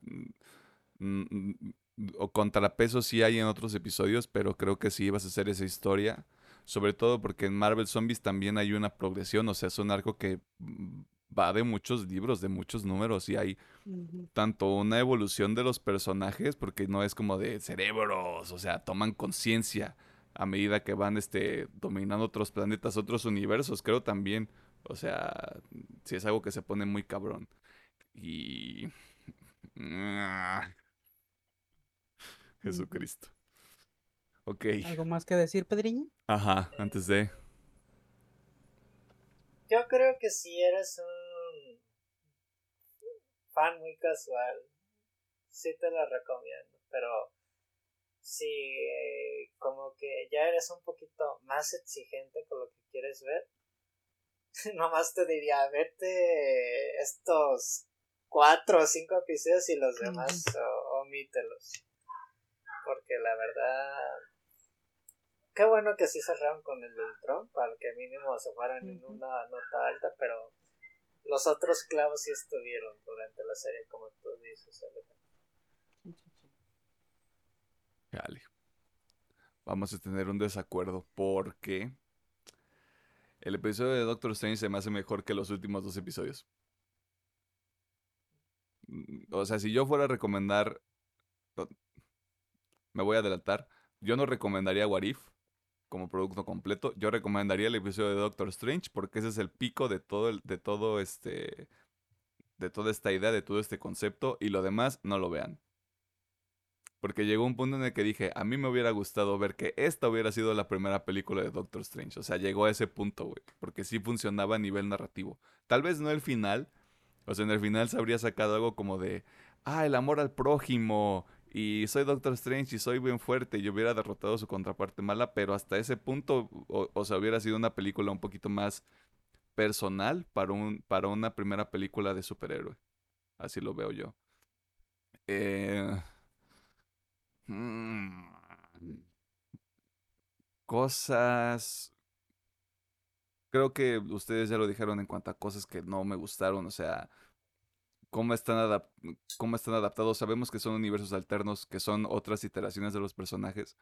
o contrapeso sí hay en otros episodios, pero creo que sí ibas a hacer esa historia. Sobre todo porque en Marvel Zombies también hay una progresión, o sea, es un arco que mm, va de muchos libros, de muchos números, y hay tanto una evolución de los personajes, porque no es como de cerebros, o sea, toman conciencia a medida que van este, dominando otros planetas, otros universos, creo también. O sea, sí es algo que se pone muy cabrón. Y... Jesucristo. Ok. ¿Algo más que decir, Pedriño? Ajá, antes de... Yo creo que si eres un fan muy casual, sí te lo recomiendo, pero si como que ya eres un poquito más exigente con lo que quieres ver, nomás te diría, vete estos cuatro o cinco episodios y los demás omítelos. Porque la verdad, qué bueno que sí cerraron con el del Trump, para que mínimo se fueran en una nota alta, pero los otros clavos sí estuvieron durante la serie, como tú dices, Dale. Vamos a tener un desacuerdo porque el episodio de Doctor Strange se me hace mejor que los últimos dos episodios. Mm, o sea, si yo fuera a recomendar, me voy a adelantar, yo no recomendaría Warif como producto completo. Yo recomendaría el episodio de Doctor Strange porque ese es el pico de todo el, de todo este, de toda esta idea, de todo este concepto y lo demás no lo vean. Porque llegó un punto en el que dije, a mí me hubiera gustado ver que esta hubiera sido la primera película de Doctor Strange. O sea, llegó a ese punto, güey. Porque sí funcionaba a nivel narrativo. Tal vez no el final. O sea, en el final se habría sacado algo como de, ah, el amor al prójimo. Y soy Doctor Strange y soy bien fuerte. Y hubiera derrotado su contraparte mala. Pero hasta ese punto, o, sea, hubiera sido una película un poquito más personal para, un, para una primera película de superhéroe. Así lo veo yo. Eh Mm. Cosas. Creo que ustedes ya lo dijeron en cuanto a cosas que no me gustaron. O sea, cómo están, cómo están adaptados. Sabemos que son universos alternos, que son otras iteraciones de los personajes.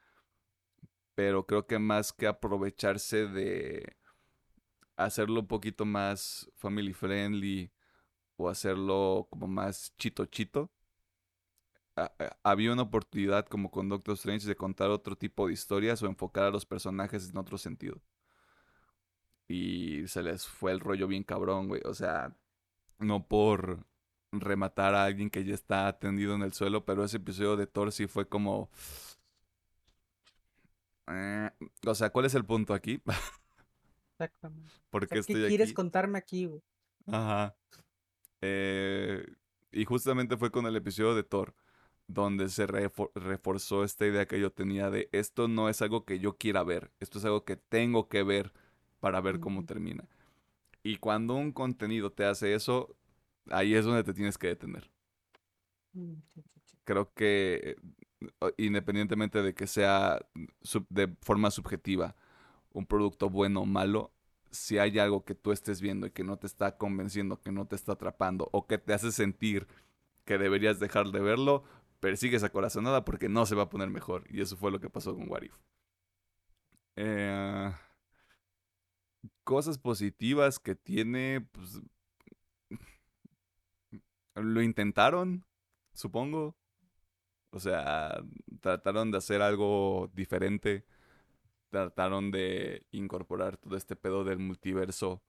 Pero creo que más que aprovecharse de hacerlo un poquito más family friendly o hacerlo como más chito chito había una oportunidad como con Doctor Strange de contar otro tipo de historias o enfocar a los personajes en otro sentido. Y se les fue el rollo bien cabrón, güey. O sea, no por rematar a alguien que ya está tendido en el suelo, pero ese episodio de Thor sí fue como... Eh, o sea, ¿cuál es el punto aquí? Exactamente. ¿Por qué, ¿qué quieres contarme aquí, güey? Ajá. Eh, y justamente fue con el episodio de Thor donde se reforzó esta idea que yo tenía de esto no es algo que yo quiera ver, esto es algo que tengo que ver para ver cómo termina. Y cuando un contenido te hace eso, ahí es donde te tienes que detener. Mm, Creo que independientemente de que sea de forma subjetiva un producto bueno o malo, si hay algo que tú estés viendo y que no te está convenciendo, que no te está atrapando o que te hace sentir que deberías dejar de verlo, persigue esa corazonada porque no se va a poner mejor. Y eso fue lo que pasó con Warif. Eh, cosas positivas que tiene, pues, lo intentaron, supongo. O sea, trataron de hacer algo diferente. Trataron de incorporar todo este pedo del multiverso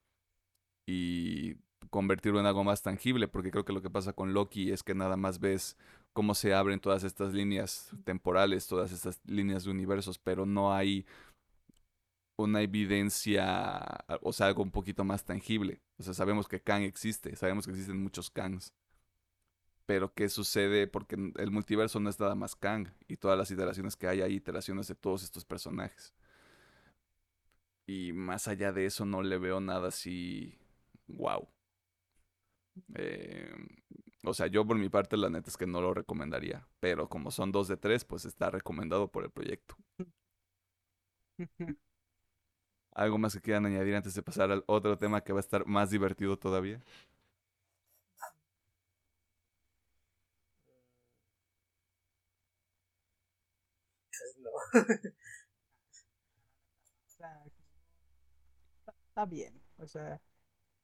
y convertirlo en algo más tangible, porque creo que lo que pasa con Loki es que nada más ves cómo se abren todas estas líneas temporales, todas estas líneas de universos, pero no hay una evidencia, o sea, algo un poquito más tangible. O sea, sabemos que Kang existe, sabemos que existen muchos Kangs. Pero ¿qué sucede? Porque el multiverso no es nada más Kang y todas las iteraciones que hay, hay iteraciones de todos estos personajes. Y más allá de eso no le veo nada así, wow. Eh, o sea, yo por mi parte la neta es que no lo recomendaría, pero como son dos de tres, pues está recomendado por el proyecto. ¿Algo más que quieran añadir antes de pasar al otro tema que va a estar más divertido todavía? Está bien, o sea,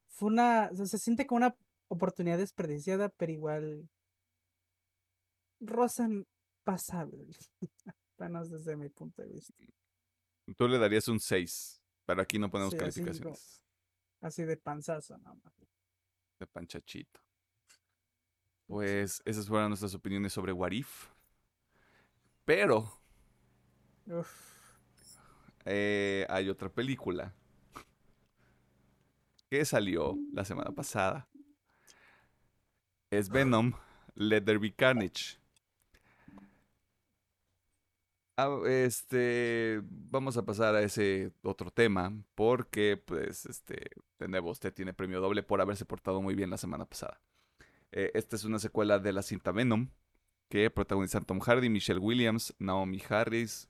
fue una, se siente como una oportunidad desperdiciada, pero igual rozan pasable, menos desde mi punto de vista. Tú le darías un 6, pero aquí no ponemos calificaciones. Así, de panzazo, no, De panchachito. Pues esas fueron nuestras opiniones sobre Warif. Pero eh, hay otra película que salió la semana pasada es Venom, Let There Be Carnage. Ah, este, vamos a pasar a ese otro tema porque, pues, este, de nuevo, usted tiene premio doble por haberse portado muy bien la semana pasada. Eh, esta es una secuela de la cinta Venom, que protagonizan Tom Hardy, Michelle Williams, Naomi Harris.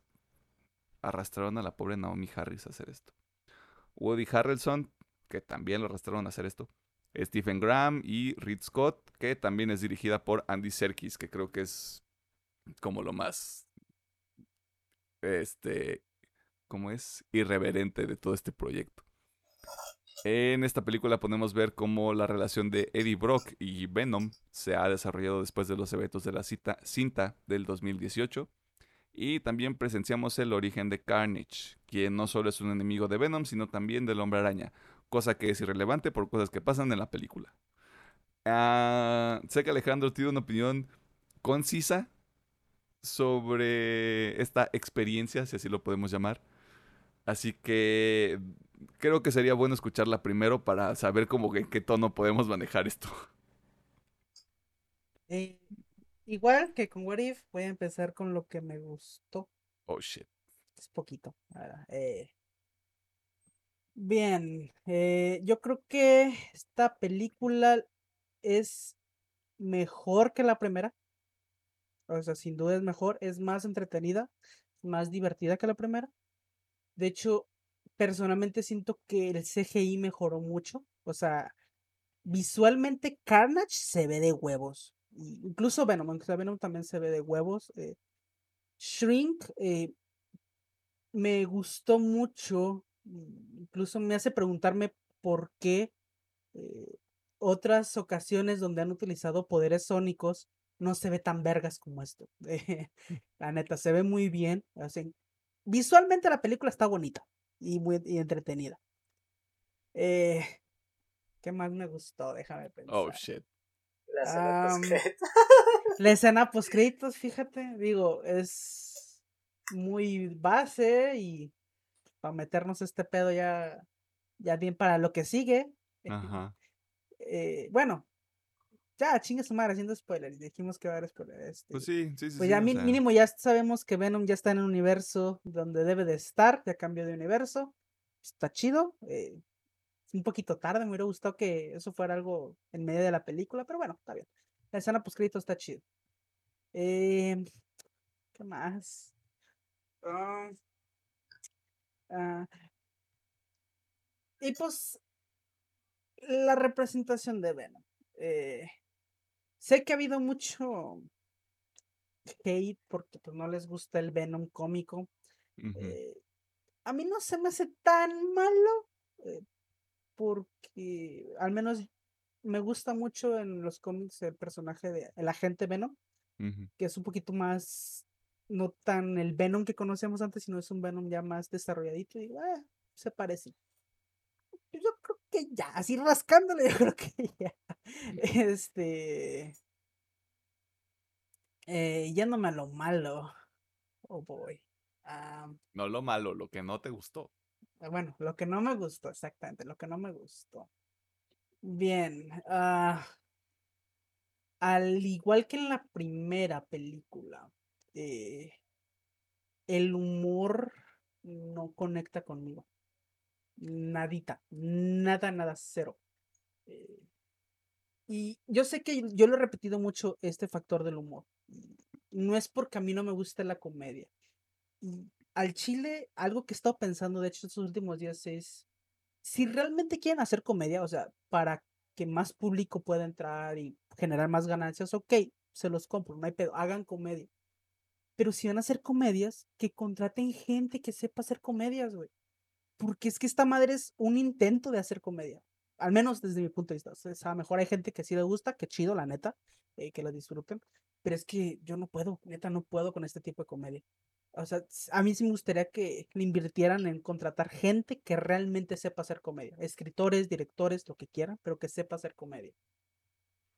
Arrastraron a la pobre Naomi Harris a hacer esto. Woody Harrelson, que también lo arrastraron a hacer esto. Stephen Graham y Reed Scott, que también es dirigida por Andy Serkis, que creo que es como lo más este como es irreverente de todo este proyecto. En esta película podemos ver cómo la relación de Eddie Brock y Venom se ha desarrollado después de los eventos de la cinta del 2018. Y también presenciamos el origen de Carnage, quien no solo es un enemigo de Venom, sino también del hombre araña, cosa que es irrelevante por cosas que pasan en la película. Ah, sé que Alejandro tiene una opinión concisa sobre esta experiencia, si así lo podemos llamar. Así que creo que sería bueno escucharla primero para saber cómo en qué tono podemos manejar esto. Eh, igual que con What If, voy a empezar con lo que me gustó. Oh shit. Es poquito. Eh, bien, eh, yo creo que esta película es mejor que la primera. O sea, sin duda es mejor, es más entretenida, más divertida que la primera. De hecho, personalmente siento que el CGI mejoró mucho. O sea, visualmente Carnage se ve de huevos. Incluso Venom, aunque Venom también se ve de huevos. Eh, Shrink eh, me gustó mucho. Incluso me hace preguntarme por qué eh, otras ocasiones donde han utilizado poderes sónicos no se ve tan vergas como esto. la neta, se ve muy bien. Así, visualmente la película está bonita y muy entretenida. Eh, ¿Qué más me gustó? Déjame oh, pensar. Oh, shit. La escena um, La escena post créditos, fíjate, digo, es muy base y para meternos este pedo ya, ya bien para lo que sigue. Ajá. Eh, bueno, ya, chingue su madre haciendo spoilers. Dijimos que va a haber spoilers. pues sí, sí, sí. Pues ya mínimo ya sabemos que Venom ya está en el universo donde debe de estar, ya cambió de universo. Está chido. Eh, un poquito tarde, me hubiera gustado que eso fuera algo en medio de la película, pero bueno, está bien. La escena poscrito está chido. Eh, ¿Qué más? Ah, ah, y pues la representación de Venom. Eh, Sé que ha habido mucho hate porque pues, no les gusta el Venom cómico. Eh, a mí no se me hace tan malo eh, porque al menos me gusta mucho en los cómics el personaje de el agente Venom, que es un poquito más, no tan el Venom que conocíamos antes, sino es un Venom ya más desarrolladito y ah, se parece. Yo creo que ya, así rascándole, yo creo que ya. Este. Eh, yéndome a lo malo. Oh boy. no lo malo, lo que no te gustó. Bueno, lo que no me gustó, exactamente, lo que no me gustó. Bien. Ah, al igual que en la primera película, eh, el humor no conecta conmigo. Nadita. Nada, nada, cero. Eh, y yo sé que yo lo he repetido mucho, este factor del humor. No es porque a mí no me gusta la comedia. Al Chile, algo que he estado pensando, de hecho, estos últimos días es, si realmente quieren hacer comedia, o sea, para que más público pueda entrar y generar más ganancias, ok, se los compro, no hay pedo, hagan comedia. Pero si van a hacer comedias, que contraten gente que sepa hacer comedias, güey. Porque es que esta madre es un intento de hacer comedia al menos desde mi punto de vista. O sea, a lo mejor hay gente que sí le gusta, que chido, la neta, eh, que lo disfruten. Pero es que yo no puedo, neta, no puedo con este tipo de comedia. O sea, a mí sí me gustaría que le invirtieran en contratar gente que realmente sepa hacer comedia. Escritores, directores, lo que quieran, pero que sepa hacer comedia.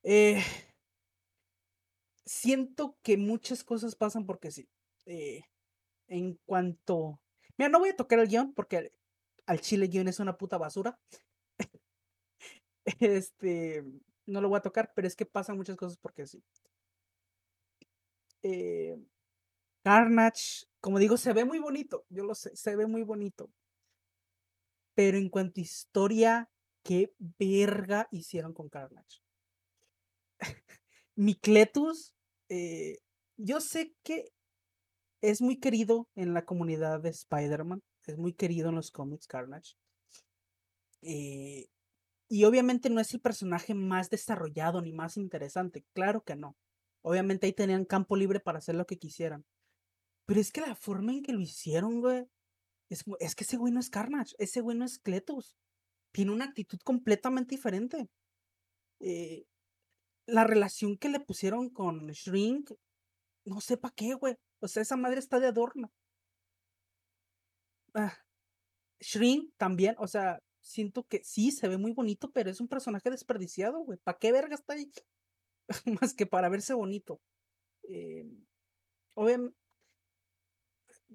Eh, siento que muchas cosas pasan porque sí. Eh, en cuanto... Mira, no voy a tocar el guion porque al chile guion es una puta basura. Este, no lo voy a tocar, pero es que pasan muchas cosas porque sí. Eh, Carnage, como digo, se ve muy bonito, yo lo sé, se ve muy bonito. Pero en cuanto a historia, qué verga hicieron con Carnage. Micletus, eh, yo sé que es muy querido en la comunidad de Spider-Man, es muy querido en los cómics Carnage. Eh, y obviamente no es el personaje más desarrollado ni más interesante, claro que no. Obviamente ahí tenían campo libre para hacer lo que quisieran. Pero es que la forma en que lo hicieron, güey, es, es que ese güey no es Carnage, ese güey no es Cletus. Tiene una actitud completamente diferente. Eh, la relación que le pusieron con Shrink, no sé para qué, güey. O sea, esa madre está de adorno. Ah, Shrink también, o sea, siento que sí, se ve muy bonito, pero es un personaje desperdiciado, güey. ¿Para qué verga está ahí? Más que para verse bonito. Eh, obviamente,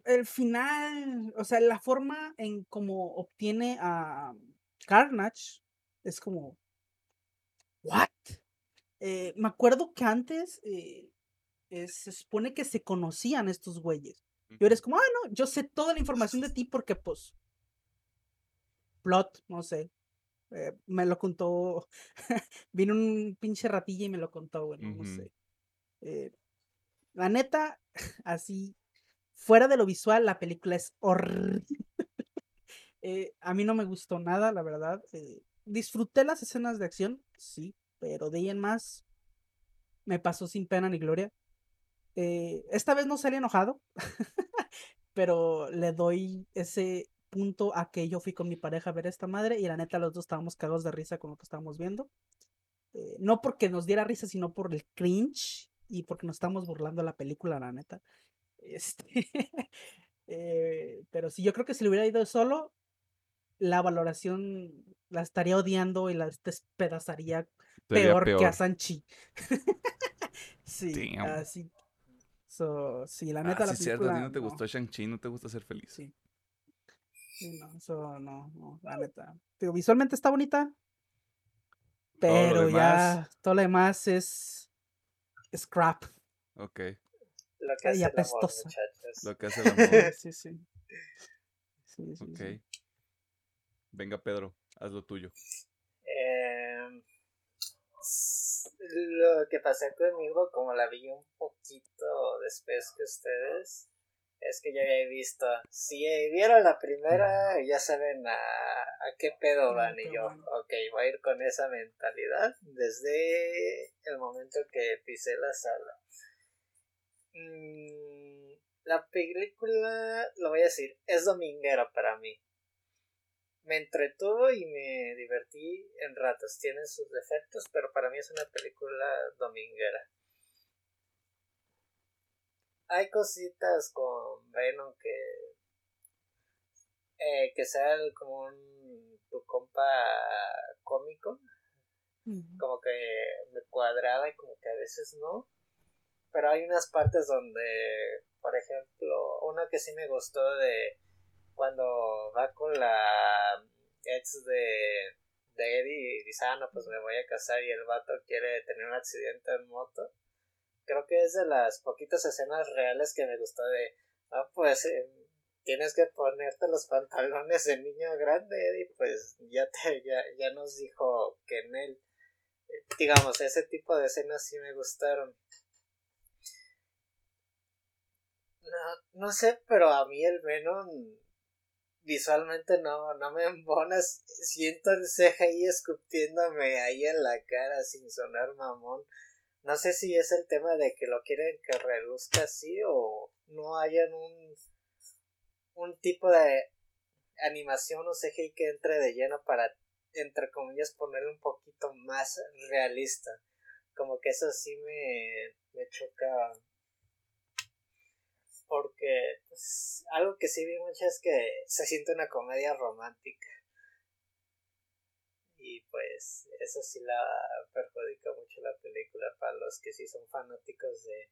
el final, o sea, la forma en cómo obtiene a Carnage es como, ¿what? Eh, me acuerdo que antes eh, se supone que se conocían estos güeyes. Y ahora es como, ah, no, yo sé toda la información de ti porque, pues, plot, no sé. Eh, me lo contó. Vino un pinche ratilla y me lo contó, bueno, no sé. la neta, así, fuera de lo visual, la película es horrible. a mí no me gustó nada, la verdad. disfruté las escenas de acción, sí, pero de ahí en más me pasó sin pena ni gloria. Eh, esta vez no salí enojado, pero le doy ese punto a que yo fui con mi pareja a ver esta madre y la neta los dos estábamos cagados de risa con lo que estábamos viendo. Eh, no porque nos diera risa, sino por el cringe y porque nos estamos burlando la película, la neta. Este, eh, pero sí, yo creo que si le hubiera ido solo, la valoración la estaría odiando y la despedazaría peor, que a Sanchi. sí, así. So, sí, la neta ah, la sí, cierto, a ti no te gustó Shang-Chi, no te gusta ser feliz. Sí. sí no, eso no, no, la neta. Digo, visualmente está bonita, pero ya todo lo demás es scrap. Ok. Lo que hace y el amor, muchachos. Lo que hace el amor. sí, sí. Sí, sí, ok. sí. Venga, Pedro, haz lo tuyo. Em, lo que pasé conmigo, como la vi un poquito después que ustedes, es que ya había visto. Si vieron la primera, ya saben a, a qué pedo van. Y yo, ok, voy a ir con esa mentalidad desde el momento que pisé la sala. Mm, la película, lo voy a decir, es dominguera para mí me entretuvo y me divertí en ratos. Tiene sus defectos, pero para mí es una película dominguera. Hay cositas con Venom que. Eh, que sea como un. tu compa cómico. Como que me cuadraba y como que a veces no. Pero hay unas partes donde, por ejemplo, una que sí me gustó de cuando va con la ex de, Eddie y dice, ah, no, pues me voy a casar y el vato quiere tener un accidente en moto. Creo que es de las poquitas escenas reales que me gustó de, ah, pues eh, tienes que ponerte los pantalones de niño grande, Eddie, pues ya, te, ya, ya nos dijo que en él. Digamos, ese tipo de escenas sí me gustaron. No, no sé, pero a mí el Venom visualmente no, no me embonas. Siento el CGI escupiéndome ahí en la cara sin sonar mamón. No sé si es el tema de que lo quieren que reluzca así o no hayan un, un tipo de animación o CGI que entre de lleno para, entre comillas, ponerle un poquito más realista. Como que eso sí me, me chocaba porque pues, algo que sí vi mucho es que se siente una comedia romántica. Y pues eso sí la perjudica mucho la película para los que sí son fanáticos de,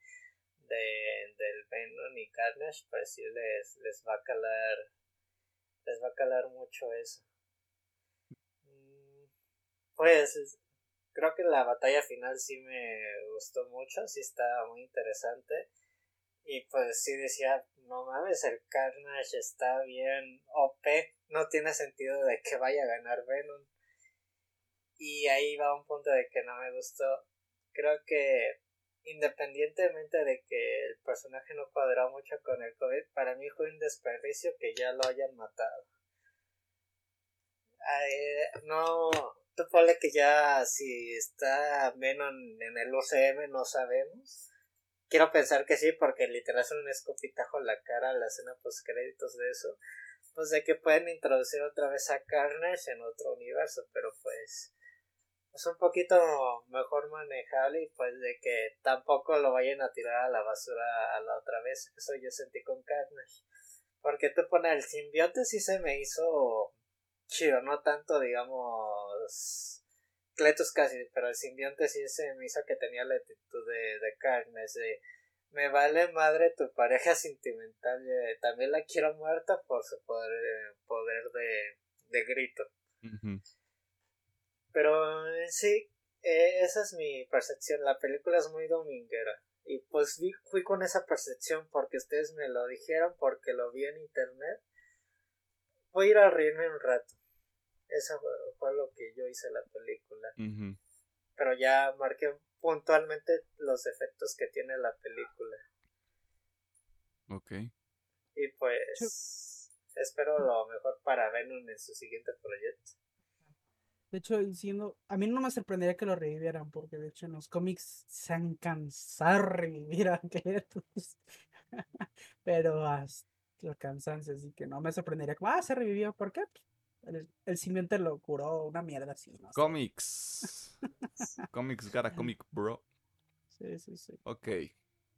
de del Venom y Carnage, pues sí les, les va a calar les va a calar mucho eso. Mm, pues creo que la batalla final sí me gustó mucho, sí está muy interesante y pues sí decía, no mames, el Carnage está bien OP, no tiene sentido de que vaya a ganar Venom. Y ahí va un punto de que no me gustó creo que independientemente de que el personaje no cuadra mucho con el COVID, para mí fue un desperdicio que ya lo hayan matado. no, tú ponle que ya si está Venom en el UCM no sabemos. Quiero pensar que sí, porque literal es un escopitajo en la cara a la escena post créditos de eso. Pues de que pueden introducir otra vez a Carnage en otro universo, pero pues es un poquito mejor manejable y pues de que tampoco lo vayan a tirar a la basura a la otra vez. Eso yo sentí con Carnage. Porque tú pones el simbionte sí se me hizo chido, no tanto digamos Cletus casi, pero el simbionte sí se me hizo que tenía la actitud de, de Carnage, de me vale madre tu pareja sentimental, eh, también la quiero muerta por su poder, poder de, de grito. Pero eh, sí, eh, esa es mi percepción. La película es muy dominguera. Y pues fui con esa percepción porque ustedes me lo dijeron, porque lo vi en internet. Voy a ir a reírme un rato. Eso fue, lo que yo hice en la película. Pero ya marqué puntualmente los efectos que tiene la película. Ok. Y pues espero lo mejor para Venom en su siguiente proyecto. De hecho, diciendo, a mí no me sorprendería que lo revivieran, porque de hecho en los cómics se han cansado de revivir a Cletus. Pero hasta lo cansancio, así que no me sorprendería como, ah, se revivió, ¿por qué? El, el simiente lo curó, una mierda así. No Comics. Comics got a comic, bro. Sí, sí, sí. Ok.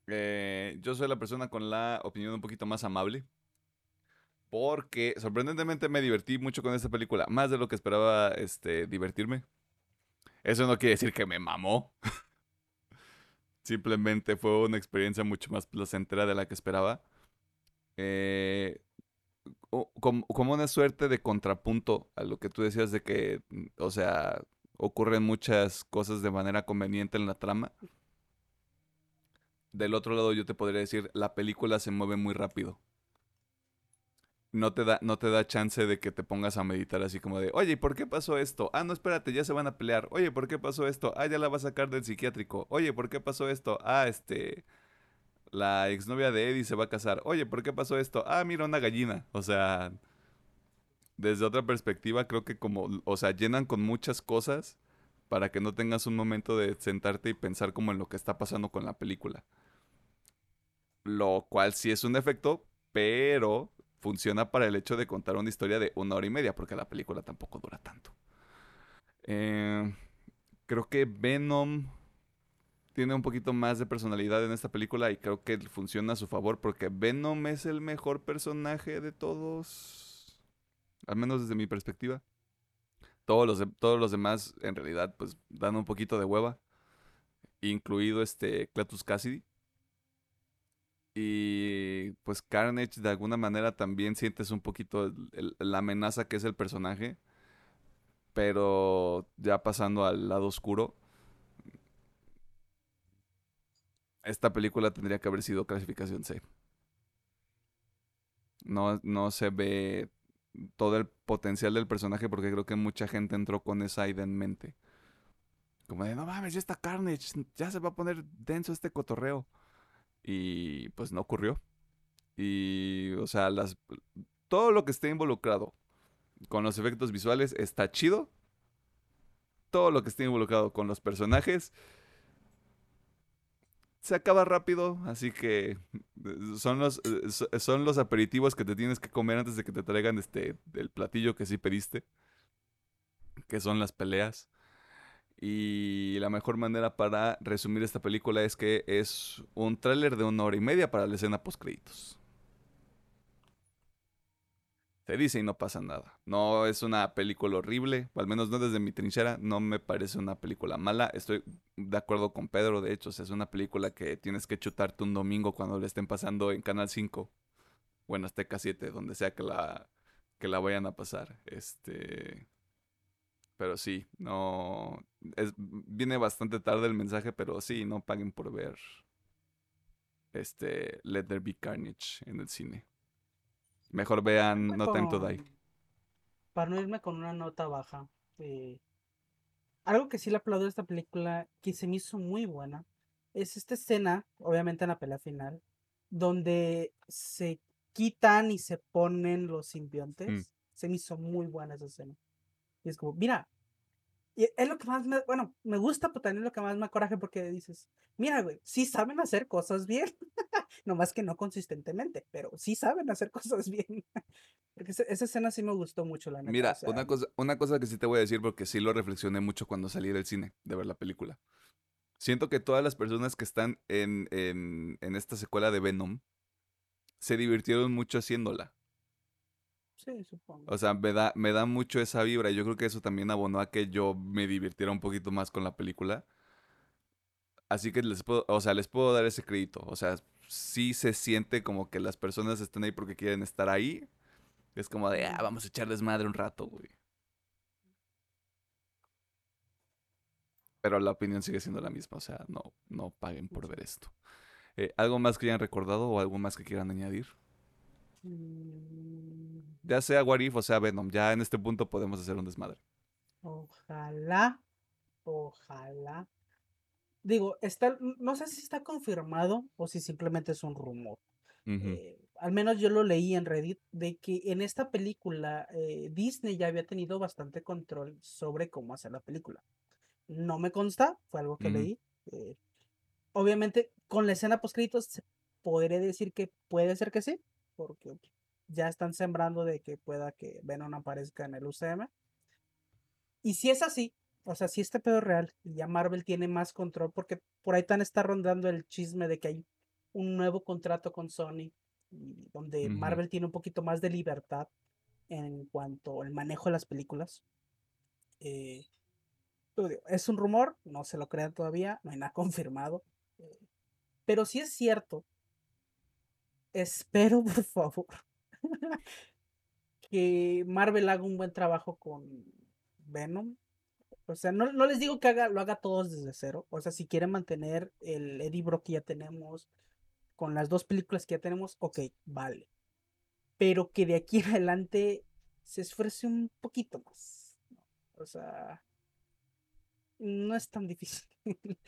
Eh, yo soy la persona con la opinión un poquito más amable porque sorprendentemente me divertí mucho con esta película, más de lo que esperaba este, divertirme. Eso no quiere decir que me mamó. Simplemente fue una experiencia mucho más placentera de la que esperaba. Eh, como, una suerte de contrapunto a lo que tú decías de que, o sea, ocurren muchas cosas de manera conveniente en la trama. Del otro lado yo te podría decir, la película se mueve muy rápido no te da, no te da chance de que te pongas a meditar así como de, oye, ¿por qué pasó esto? Ah, no, espérate, ya se van a pelear. Oye, ¿por qué pasó esto? Ah, ya la va a sacar del psiquiátrico. Oye, ¿por qué pasó esto? Ah, este, la exnovia de Eddie se va a casar. Oye, ¿por qué pasó esto? Ah, mira, una gallina. O sea, desde otra perspectiva, creo que como, o sea, llenan con muchas cosas para que no tengas un momento de sentarte y pensar como en lo que está pasando con la película. Lo cual sí es un efecto, pero funciona para el hecho de contar una historia de una hora y media, porque la película tampoco dura tanto. Eh, creo que Venom tiene un poquito más de personalidad en esta película y creo que funciona a su favor porque Venom es el mejor personaje de todos, al menos desde mi perspectiva. Todos los, todos los demás en realidad pues dan un poquito de hueva, incluido este Cletus Cassidy. Y pues Carnage de alguna manera también sientes un poquito la amenaza que es el personaje. Pero ya pasando al lado oscuro. Esta película tendría que haber sido clasificación C. No, no se ve todo el potencial del personaje porque creo que mucha gente entró con esa idea en mente. Como de, no mames, ya está Carnage, ya se va a poner denso este cotorreo. Y pues no ocurrió. Y, o sea, todo lo que esté involucrado con los efectos visuales está chido. Todo lo que esté involucrado con los personajes se acaba rápido, así que eh, son los, eh, son los aperitivos que te tienes que comer antes de que te traigan este, el platillo que sí pediste, que son las peleas. Y la mejor manera para resumir esta película es que es un tráiler de una hora y media para la escena post créditos. Se dice y no pasa nada. No es una película horrible, o al menos no desde mi trinchera, no me parece una película mala. Estoy de acuerdo con Pedro, de hecho, es una película que tienes que chutarte un domingo cuando le estén pasando en Canal 5 o en Azteca 7, donde sea que la, que la vayan a pasar. Este, pero sí, no. Es, viene bastante tarde el mensaje, pero sí, no paguen por ver este Let There Be Carnage en el cine. Mejor vean No Time to Die. Para no irme con una nota baja. Eh, algo que sí le aplaudo a esta película, que se me hizo muy buena, es esta escena, obviamente en la pelea final, donde se quitan y se ponen los simbiontes. Se me hizo muy buena esa escena. Y es como, mira, y es lo que más me, bueno, me gusta, pero también lo que más me acoraje porque dices, mira, güey, sí saben hacer cosas bien, nomás que no consistentemente, pero sí saben hacer cosas bien. porque esa, esa escena sí me gustó mucho, la neta. Mira, o sea, una, cosa, una cosa que sí te voy a decir porque sí lo reflexioné mucho cuando salí del cine de ver la película. Siento que todas las personas que están en, en, en esta secuela de Venom se divirtieron mucho haciéndola. Sí, supongo. O sea, me da, me da mucho esa vibra. Yo creo que eso también abonó a que yo me divirtiera un poquito más con la película. Así que les puedo, o sea, les puedo dar ese crédito. O sea, sí se siente como que las personas están ahí porque quieren estar ahí. Es como de, ah, vamos a echar desmadre un rato, güey. Pero la opinión sigue siendo la misma. O sea, no, no paguen por ver esto. Eh, ¿Algo más que hayan recordado o algo más que quieran añadir? Mm, Ya sea What If o sea Venom, ya en este punto podemos hacer un desmadre. Ojalá, ojalá. Digo, está, no sé si está confirmado o si simplemente es un rumor. Eh, al menos yo lo leí en Reddit, de que en esta película eh, Disney ya había tenido bastante control sobre cómo hacer la película. No me consta, fue algo que leí. eh, obviamente, con la escena post se podría decir que puede ser que sí, porque ya están sembrando de que pueda que Venom aparezca en el UCM. Y si es así, o sea, si este pedo es real, y ya Marvel tiene más control, porque por ahí tan está rondando el chisme de que hay un nuevo contrato con Sony, donde. Marvel tiene un poquito más de libertad en cuanto al manejo de las películas. Eh, es un rumor, no se lo crean todavía, no hay nada confirmado. eh, pero si es cierto, espero por favor que Marvel haga un buen trabajo con Venom. O sea, no, no les digo que haga, lo haga todos desde cero. O sea, si quieren mantener el Eddie Brock que ya tenemos, con las dos películas que ya tenemos, ok, vale. Pero que de aquí adelante se esfuerce un poquito más. O sea, no es tan difícil.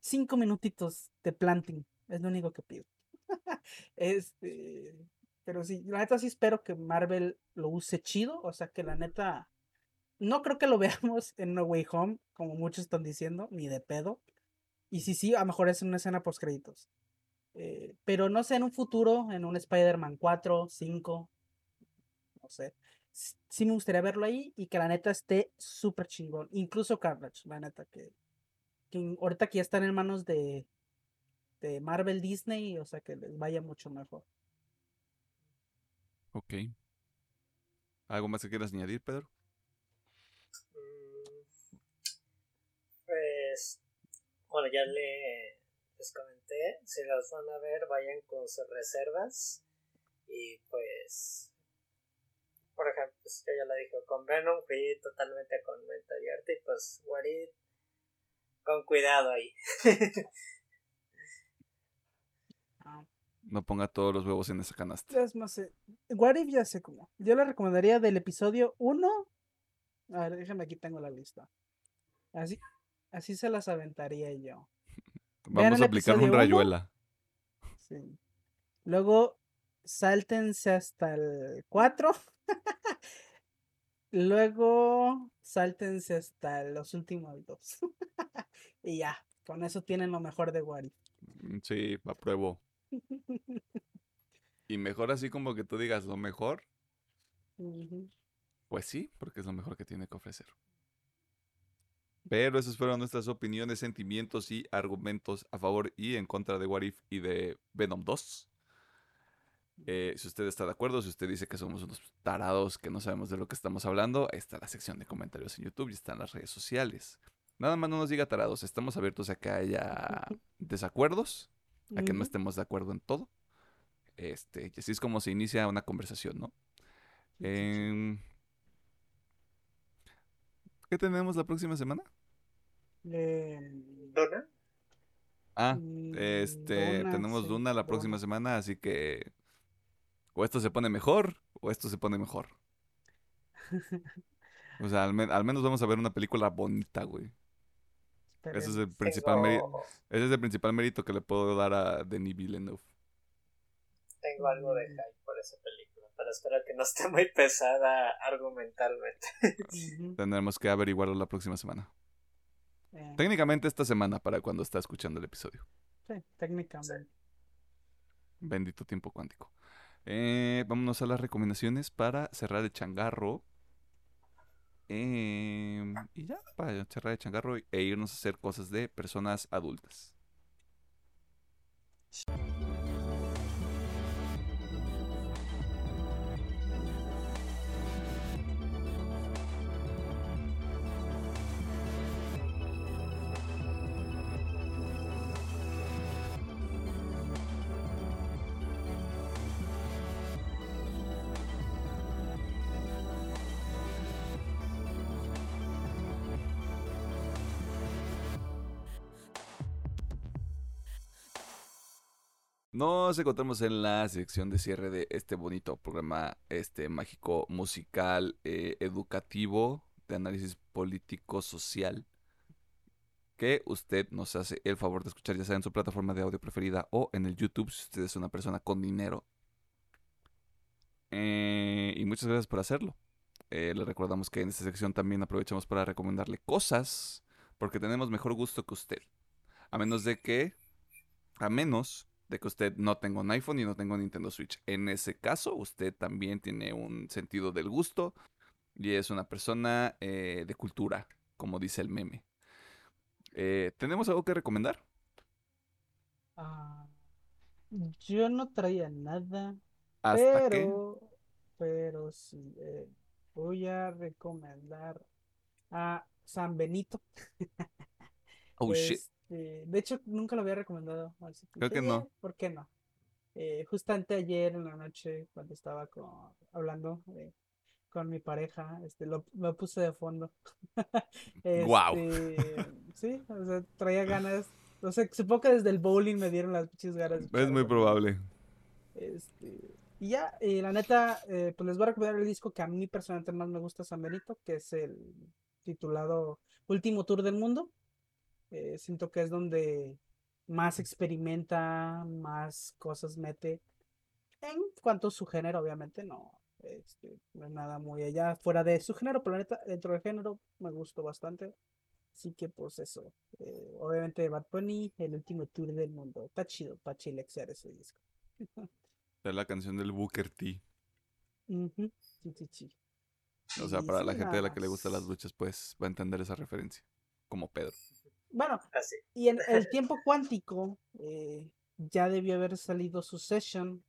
Cinco minutitos de planting es lo único que pido. este, pero sí, la neta sí espero que Marvel lo use chido. O sea, que la neta. No creo que lo veamos en No Way Home, como muchos están diciendo, ni de pedo. Y si sí, a lo mejor es en una escena post créditos. Eh, pero no sé, en un futuro, en un Spider-Man 4, 5, no sé. Sí me gustaría verlo ahí y que la neta esté súper chingón. Incluso Carnage, la neta, que, ahorita que ya están en manos de, de Marvel Disney, o sea que les vaya mucho mejor. Ok. ¿Algo más que quieras añadir, Pedro? Pues, bueno, ya le, les comenté, si las van a ver, vayan con sus reservas. Y pues, por ejemplo, pues yo ya la dije, con Venom fui totalmente con mente abierta y pues Warid, con cuidado ahí. No ponga todos los huevos en esa canasta. es más, eh, What If ya sé cómo. Yo le recomendaría del episodio 1. A ver, déjame aquí tengo la lista. Así, así se las aventaría yo. Vamos a aplicar un uno. rayuela. Sí. Luego, sáltense hasta el 4. Luego, sáltense hasta los últimos dos. y ya, con eso tienen lo mejor de Wari. Mm, Sí, apruebo. Y mejor así como que tú digas lo mejor, pues sí, porque es lo mejor que tiene que ofrecer. Pero esas fueron nuestras opiniones, sentimientos y argumentos a favor y en contra de What If y de Venom 2. Eh, si usted está de acuerdo, si usted dice que somos unos tarados que no sabemos de lo que estamos hablando, ahí está la sección de comentarios en YouTube y están las redes sociales. Nada más no nos diga tarados, estamos abiertos a que haya desacuerdos, a que no estemos de acuerdo en todo. Este, y así es como se inicia una conversación, ¿no? Em, ¿Qué tenemos la próxima semana? Em, ¿Dona? Ah, mm, este, Duna, tenemos sí, Duna la próxima Duna. semana, así que o esto se pone mejor o esto se pone mejor. O sea, al, al menos vamos a ver una película bonita, güey. Ese es el principal. Tengo, Ese es el principal mérito que le puedo dar a Denis Villeneuve. tengo algo de hype por esa película, pero espero que no esté muy pesada argumentalmente. Tendremos que averiguarlo la próxima semana. eh, Técnicamente esta semana para cuando está escuchando el episodio. sí, técnicamente. Bendito tiempo cuántico. Eh, vámonos a las recomendaciones para cerrar el changarro. Em, y ya, para cerrar el changarro e irnos a hacer cosas de personas adultas. Nos encontramos en la sección de cierre de este bonito programa este mágico musical eh, educativo de análisis político social que usted nos hace el favor de escuchar ya sea en su plataforma de audio preferida o en el YouTube si usted es una persona con dinero. Eh, y muchas gracias por hacerlo. Eh, le recordamos que en esta sección también aprovechamos para recomendarle cosas porque tenemos mejor gusto que usted. A menos de que, a menos de que usted no tenga un iPhone y no tenga un Nintendo Switch. En ese caso, usted también tiene un sentido del gusto y es una persona eh, de cultura, como dice el meme. Eh, ¿Tenemos algo que recomendar? Ah, yo no traía nada, ¿Hasta pero, pero sí, eh, voy a recomendar a San Benito. Oh shit. Este, de hecho, nunca lo había recomendado. así que Creo que no. "Eh, ¿Por qué no? Eh, justamente ayer en la noche, cuando estaba con- hablando eh, con mi pareja, este, lo, lo puse de fondo. Guau. Este, sí, o sea, traía ganas. O sea, supongo que desde el bowling me dieron las pinches ganas. Es muy probable. Este, y ya, eh, la neta, eh, pues les voy a recomendar el disco que a mí personalmente más me gusta San Benito, que es el titulado Último Tour del Mundo. Eh, siento que es donde más experimenta, más cosas mete. En cuanto a su género, obviamente, no, este, no es nada muy allá fuera de su género, pero neta, dentro del género me gustó bastante. Así que, pues eso. eh, obviamente, Bad Bunny, el último tour del mundo. Está chido para chilexiar ese disco. Es la canción del Booker T. Ujú, Sí, sí, sí. O sea, para la gente de la que le gustan las luchas, pues va a entender esa referencia. Como Pedro. Bueno, Así. y en el tiempo cuántico eh, ya debió haber salido su session.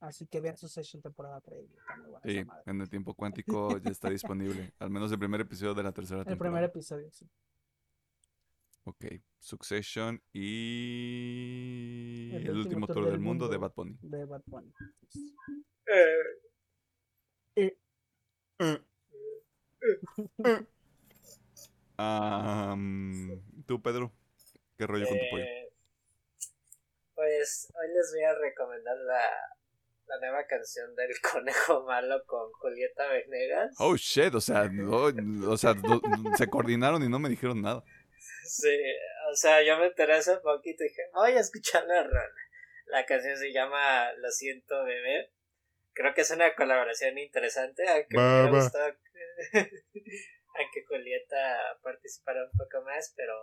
Así que vean su session temporada 3. está muy buena esa Sí, en el tiempo cuántico ya está disponible. Al menos el primer episodio de la tercera El temporada. primer episodio, sí. Ok. Succession y El el, último tour del mundo, de Bad Bunny. De Bad Bunny. Yes. Eh, Eh, Am, Tú, Pedro, ¿qué rollo con tu pollo? eh, pues hoy les voy a recomendar la, la nueva canción del Conejo Malo con Julieta Venegas. Oh shit, o sea, no, o sea, no- se coordinaron y no me dijeron nada. Sí, o sea, yo me enteré hace poquito y dije, voy a escuchar la rola. La canción se llama Lo siento, bebé. Creo que es una colaboración interesante, aunque me Va, aunque Julieta participara un poco más, pero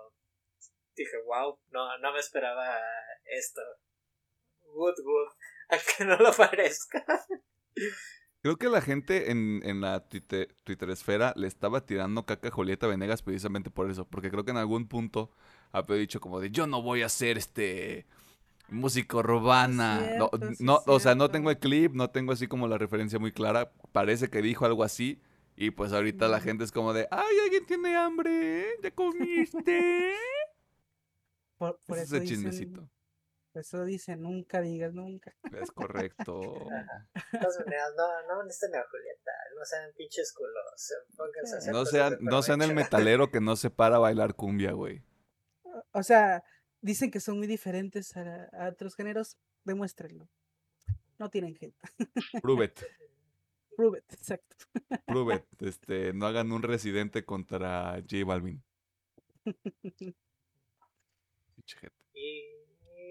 dije, wow, no, no me esperaba esto. Good, good, aunque no lo parezca. Creo que la gente en, en la Twitter, Twitter esfera le estaba tirando caca a Julieta Venegas precisamente por eso. Porque creo que en algún punto había dicho como de yo no voy a hacer este música urbana. No, cierto, no, o sea, no tengo el clip, no tengo así como la referencia muy clara. Parece que dijo algo así. Y pues ahorita la gente es como de, ay, alguien tiene hambre, ¿ya comiste? Por, por Ese es eso el dicen, chismecito. eso dicen nunca digas nunca. Es correcto. Maneras, no, no molesten a Julieta, no sean pinches culos. Pónganse a hacer No sean, no sean el metalero que no se para a bailar cumbia, güey. O sea, dicen que son muy diferentes a, a otros géneros. Demuéstrenlo. No tienen hate. Prove it. Prove it, exacto. Prove it. Este, no hagan un residente contra J Balvin.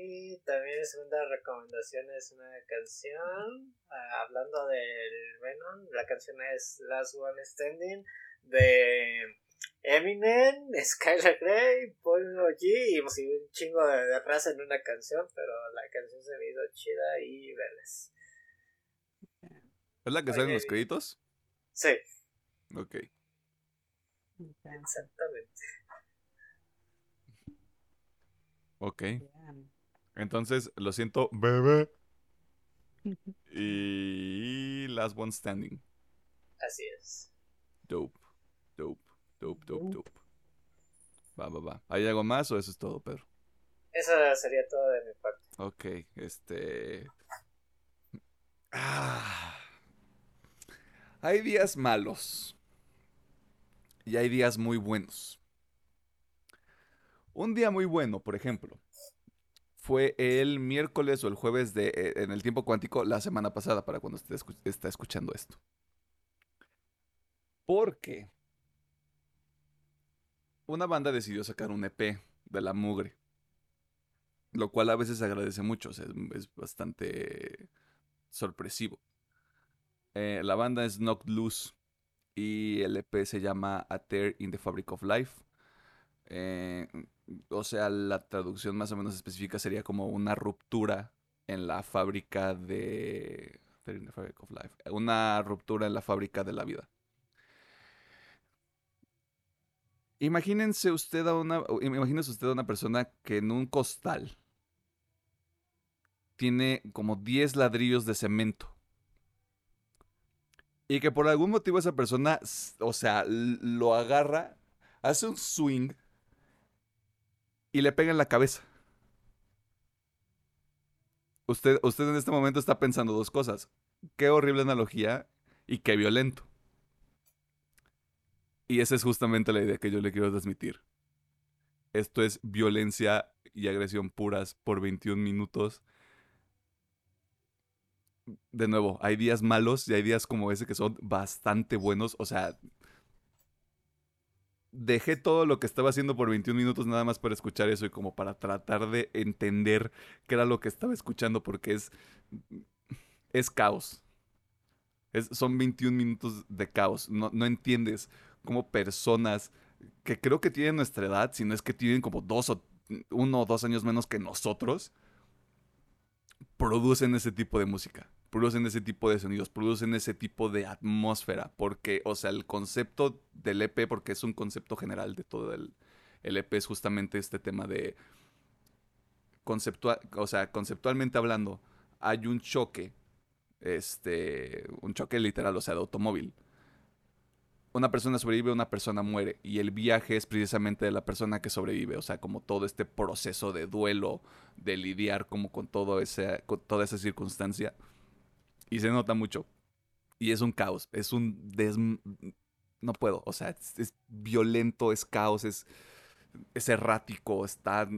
Y también segunda recomendación es una canción. ah, hablando del Venom, la canción es Last One Standing de Eminem, Skylar Grey, Paul G y pues, y un chingo de, de raza en una canción, pero la canción se me hizo chida y verles. ¿Es la que sale en los créditos? Sí, Ok. exactamente. Ok. Entonces, lo siento, bebé. Y Last One Standing. Así es. Dope. Dope. Dope, dope, Dope. dope. Va, va, va. ¿Hay algo más o eso es todo, Pedro? Eso sería todo de mi parte. Ok, este... Ah. Hay días malos. Y hay días muy buenos. Un día muy bueno, por ejemplo, fue el miércoles o el jueves de, eh, en el tiempo cuántico la semana pasada, para cuando usted está escuchando esto. Porque una banda decidió sacar un EP de la mugre. Lo cual a veces agradece mucho, es bastante sorpresivo. Eh, la banda es Knocked Loose y el EP se llama A Tear in the Fabric of Life. Eh, o sea, la traducción más o menos específica sería como una ruptura en la fábrica de... In the Fabric of Life. Una ruptura en la fábrica de la vida. Imagínense usted a una, o imagínese usted a una persona que en un costal tiene como 10 ladrillos de cemento. Y que por algún motivo esa persona, o sea, lo agarra, hace un swing y le pega en la cabeza. Usted, usted en este momento está pensando dos cosas. Qué horrible analogía y qué violento. Y esa es justamente la idea que yo le quiero transmitir. Esto es violencia y agresión puras por 21 minutos. De nuevo, hay días malos y hay días como ese que son bastante buenos. O sea, dejé todo lo que estaba haciendo por 21 minutos nada más para escuchar eso y como para tratar de entender qué era lo que estaba escuchando porque es, es caos. Es, son 21 minutos de caos. No, no entiendes cómo personas que creo que tienen nuestra edad, si no es que tienen como dos o uno o dos años menos que nosotros, producen ese tipo de música, producen ese tipo de sonidos, producen ese tipo de atmósfera, porque, o sea, el concepto del EP, porque es un concepto general de todo el, el EP, es justamente este tema de conceptual, o sea, conceptualmente hablando, hay un choque, este, un choque literal, o sea, de automóvil. Una persona sobrevive, una persona muere. Y el viaje es precisamente de la persona que sobrevive. O sea, como todo este proceso de duelo, de lidiar como con, todo ese, con toda esa circunstancia. Y se nota mucho. Y es un caos. Es un des... No puedo. O sea, es, violento, es caos, es, es errático, está...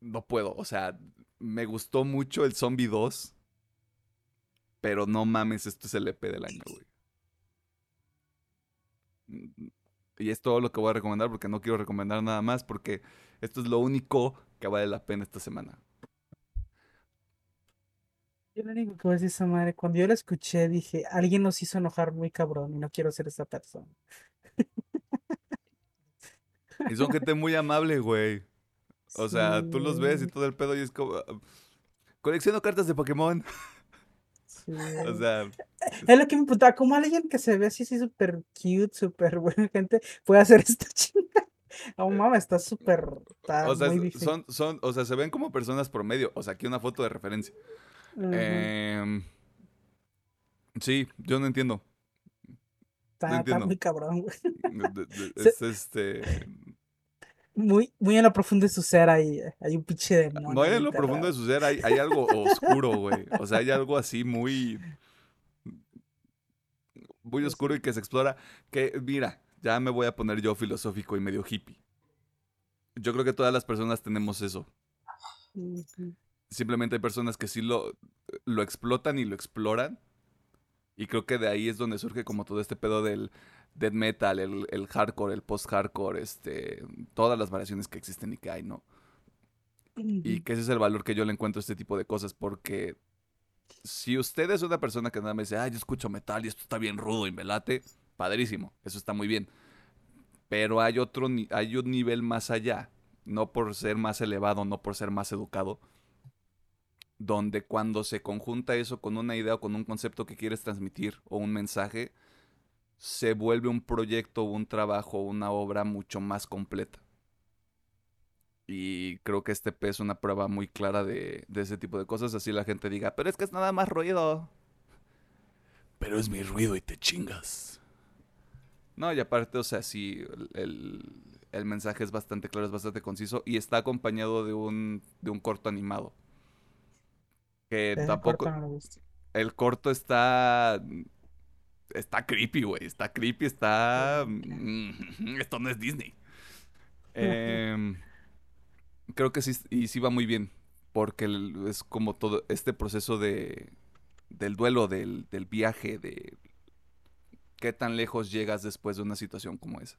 No puedo. O sea, me gustó mucho el Zombie 2. Pero no mames, esto es el EP del año, güey. Y es todo lo que voy a recomendar porque no quiero recomendar nada más porque esto es lo único que vale la pena esta semana. Yo lo único que voy a decir esa madre, cuando yo la escuché dije, alguien nos hizo enojar muy cabrón y no quiero ser esa persona. Y son gente muy amable, güey. O sea, tú los ves y todo el pedo y es como... ah, Colecciono cartas de Pokémon. sí. O sea, Es lo que me preguntaba, ¿cómo alguien que se ve así, así súper cute, súper buena gente, puede hacer esta chinga? Oh, mames, está súper, está o sea, son, son, o sea, se ven como personas promedio. O sea, aquí una foto de referencia. Em, sí, yo no entiendo. Está, entiendo. muy cabrón, güey. Es este... Muy, muy en lo profundo de su ser hay, hay un pinche demonio. No hay en lo profundo de su ser, hay, hay algo oscuro, güey. O sea, hay algo así muy. Muy Sí, oscuro y que se explora. Que, mira, ya me voy a poner yo filosófico y medio hippie. Yo creo que todas las personas tenemos eso. Ujú. Simplemente hay personas que sí lo, lo explotan y lo exploran. Y creo que de ahí es donde surge como todo este pedo del death metal, el, el hardcore, el post-hardcore, este, todas las variaciones que existen y que hay, ¿no? Y que ese es el valor que yo le encuentro a este tipo de cosas, porque si usted es una persona que nada más dice, ah, yo escucho metal y esto está bien rudo y me late, padrísimo, eso está muy bien. Pero hay otro, hay un nivel más allá, no por ser más elevado, no por ser más educado, donde cuando se conjunta eso con una idea o con un concepto que quieres transmitir o un mensaje, se vuelve un proyecto, un trabajo, una obra mucho más completa. Y creo que este P es una prueba muy clara de, de ese tipo de cosas. Así la gente diga, pero es que es nada más ruido. Pero es mi ruido y te chingas. No, y aparte, o sea, sí, el, el- el mensaje es bastante claro, es bastante conciso y está acompañado de un, de un corto animado. Que tampoco... corto no. El corto está. Está creepy, güey. Está creepy, está. mm, Esto no es Disney. Em, creo que sí, y sí va muy bien. Porque es como todo este proceso de. Del duelo, del, del viaje, de. Qué tan lejos llegas después de una situación como esa.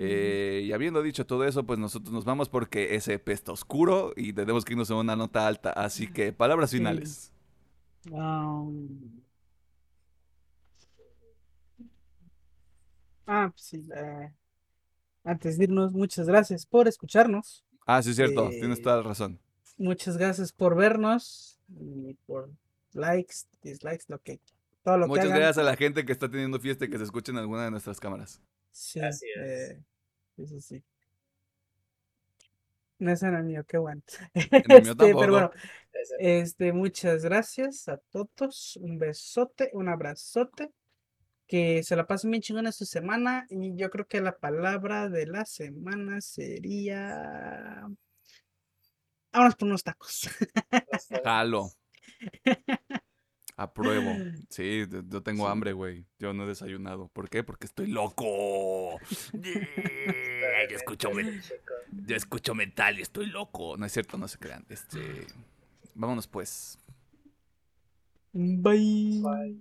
Eh, y habiendo dicho todo eso, pues nosotros nos vamos porque ese EP está oscuro y tenemos que irnos a una nota alta. Así que, palabras Sí. finales. Um, Ah, pues sí. eh, antes de irnos, muchas gracias por escucharnos. Ah, sí, es cierto, tienes Eh, toda la razón. Muchas gracias por vernos y por likes, dislikes, lo que todo lo que Muchas hagan. gracias a la gente que está teniendo fiesta y que se escuche en alguna de nuestras cámaras. Sí, Así es. eh, sí, sí. No es enemigo, qué bueno. mío Este, pero bueno, este, muchas gracias a todos. Un besote, un abrazote. Que se la pasen bien chingón esta semana. Y yo creo que la palabra de la semana sería. Vámonos por unos tacos. Jalo. Apruebo. Sí, yo tengo Sí. hambre, güey. Yo no he desayunado. ¿Por qué? Porque estoy loco. yo, escucho yo escucho metal y estoy loco. No es cierto, no se crean. Este, vámonos pues. Bye. Bye.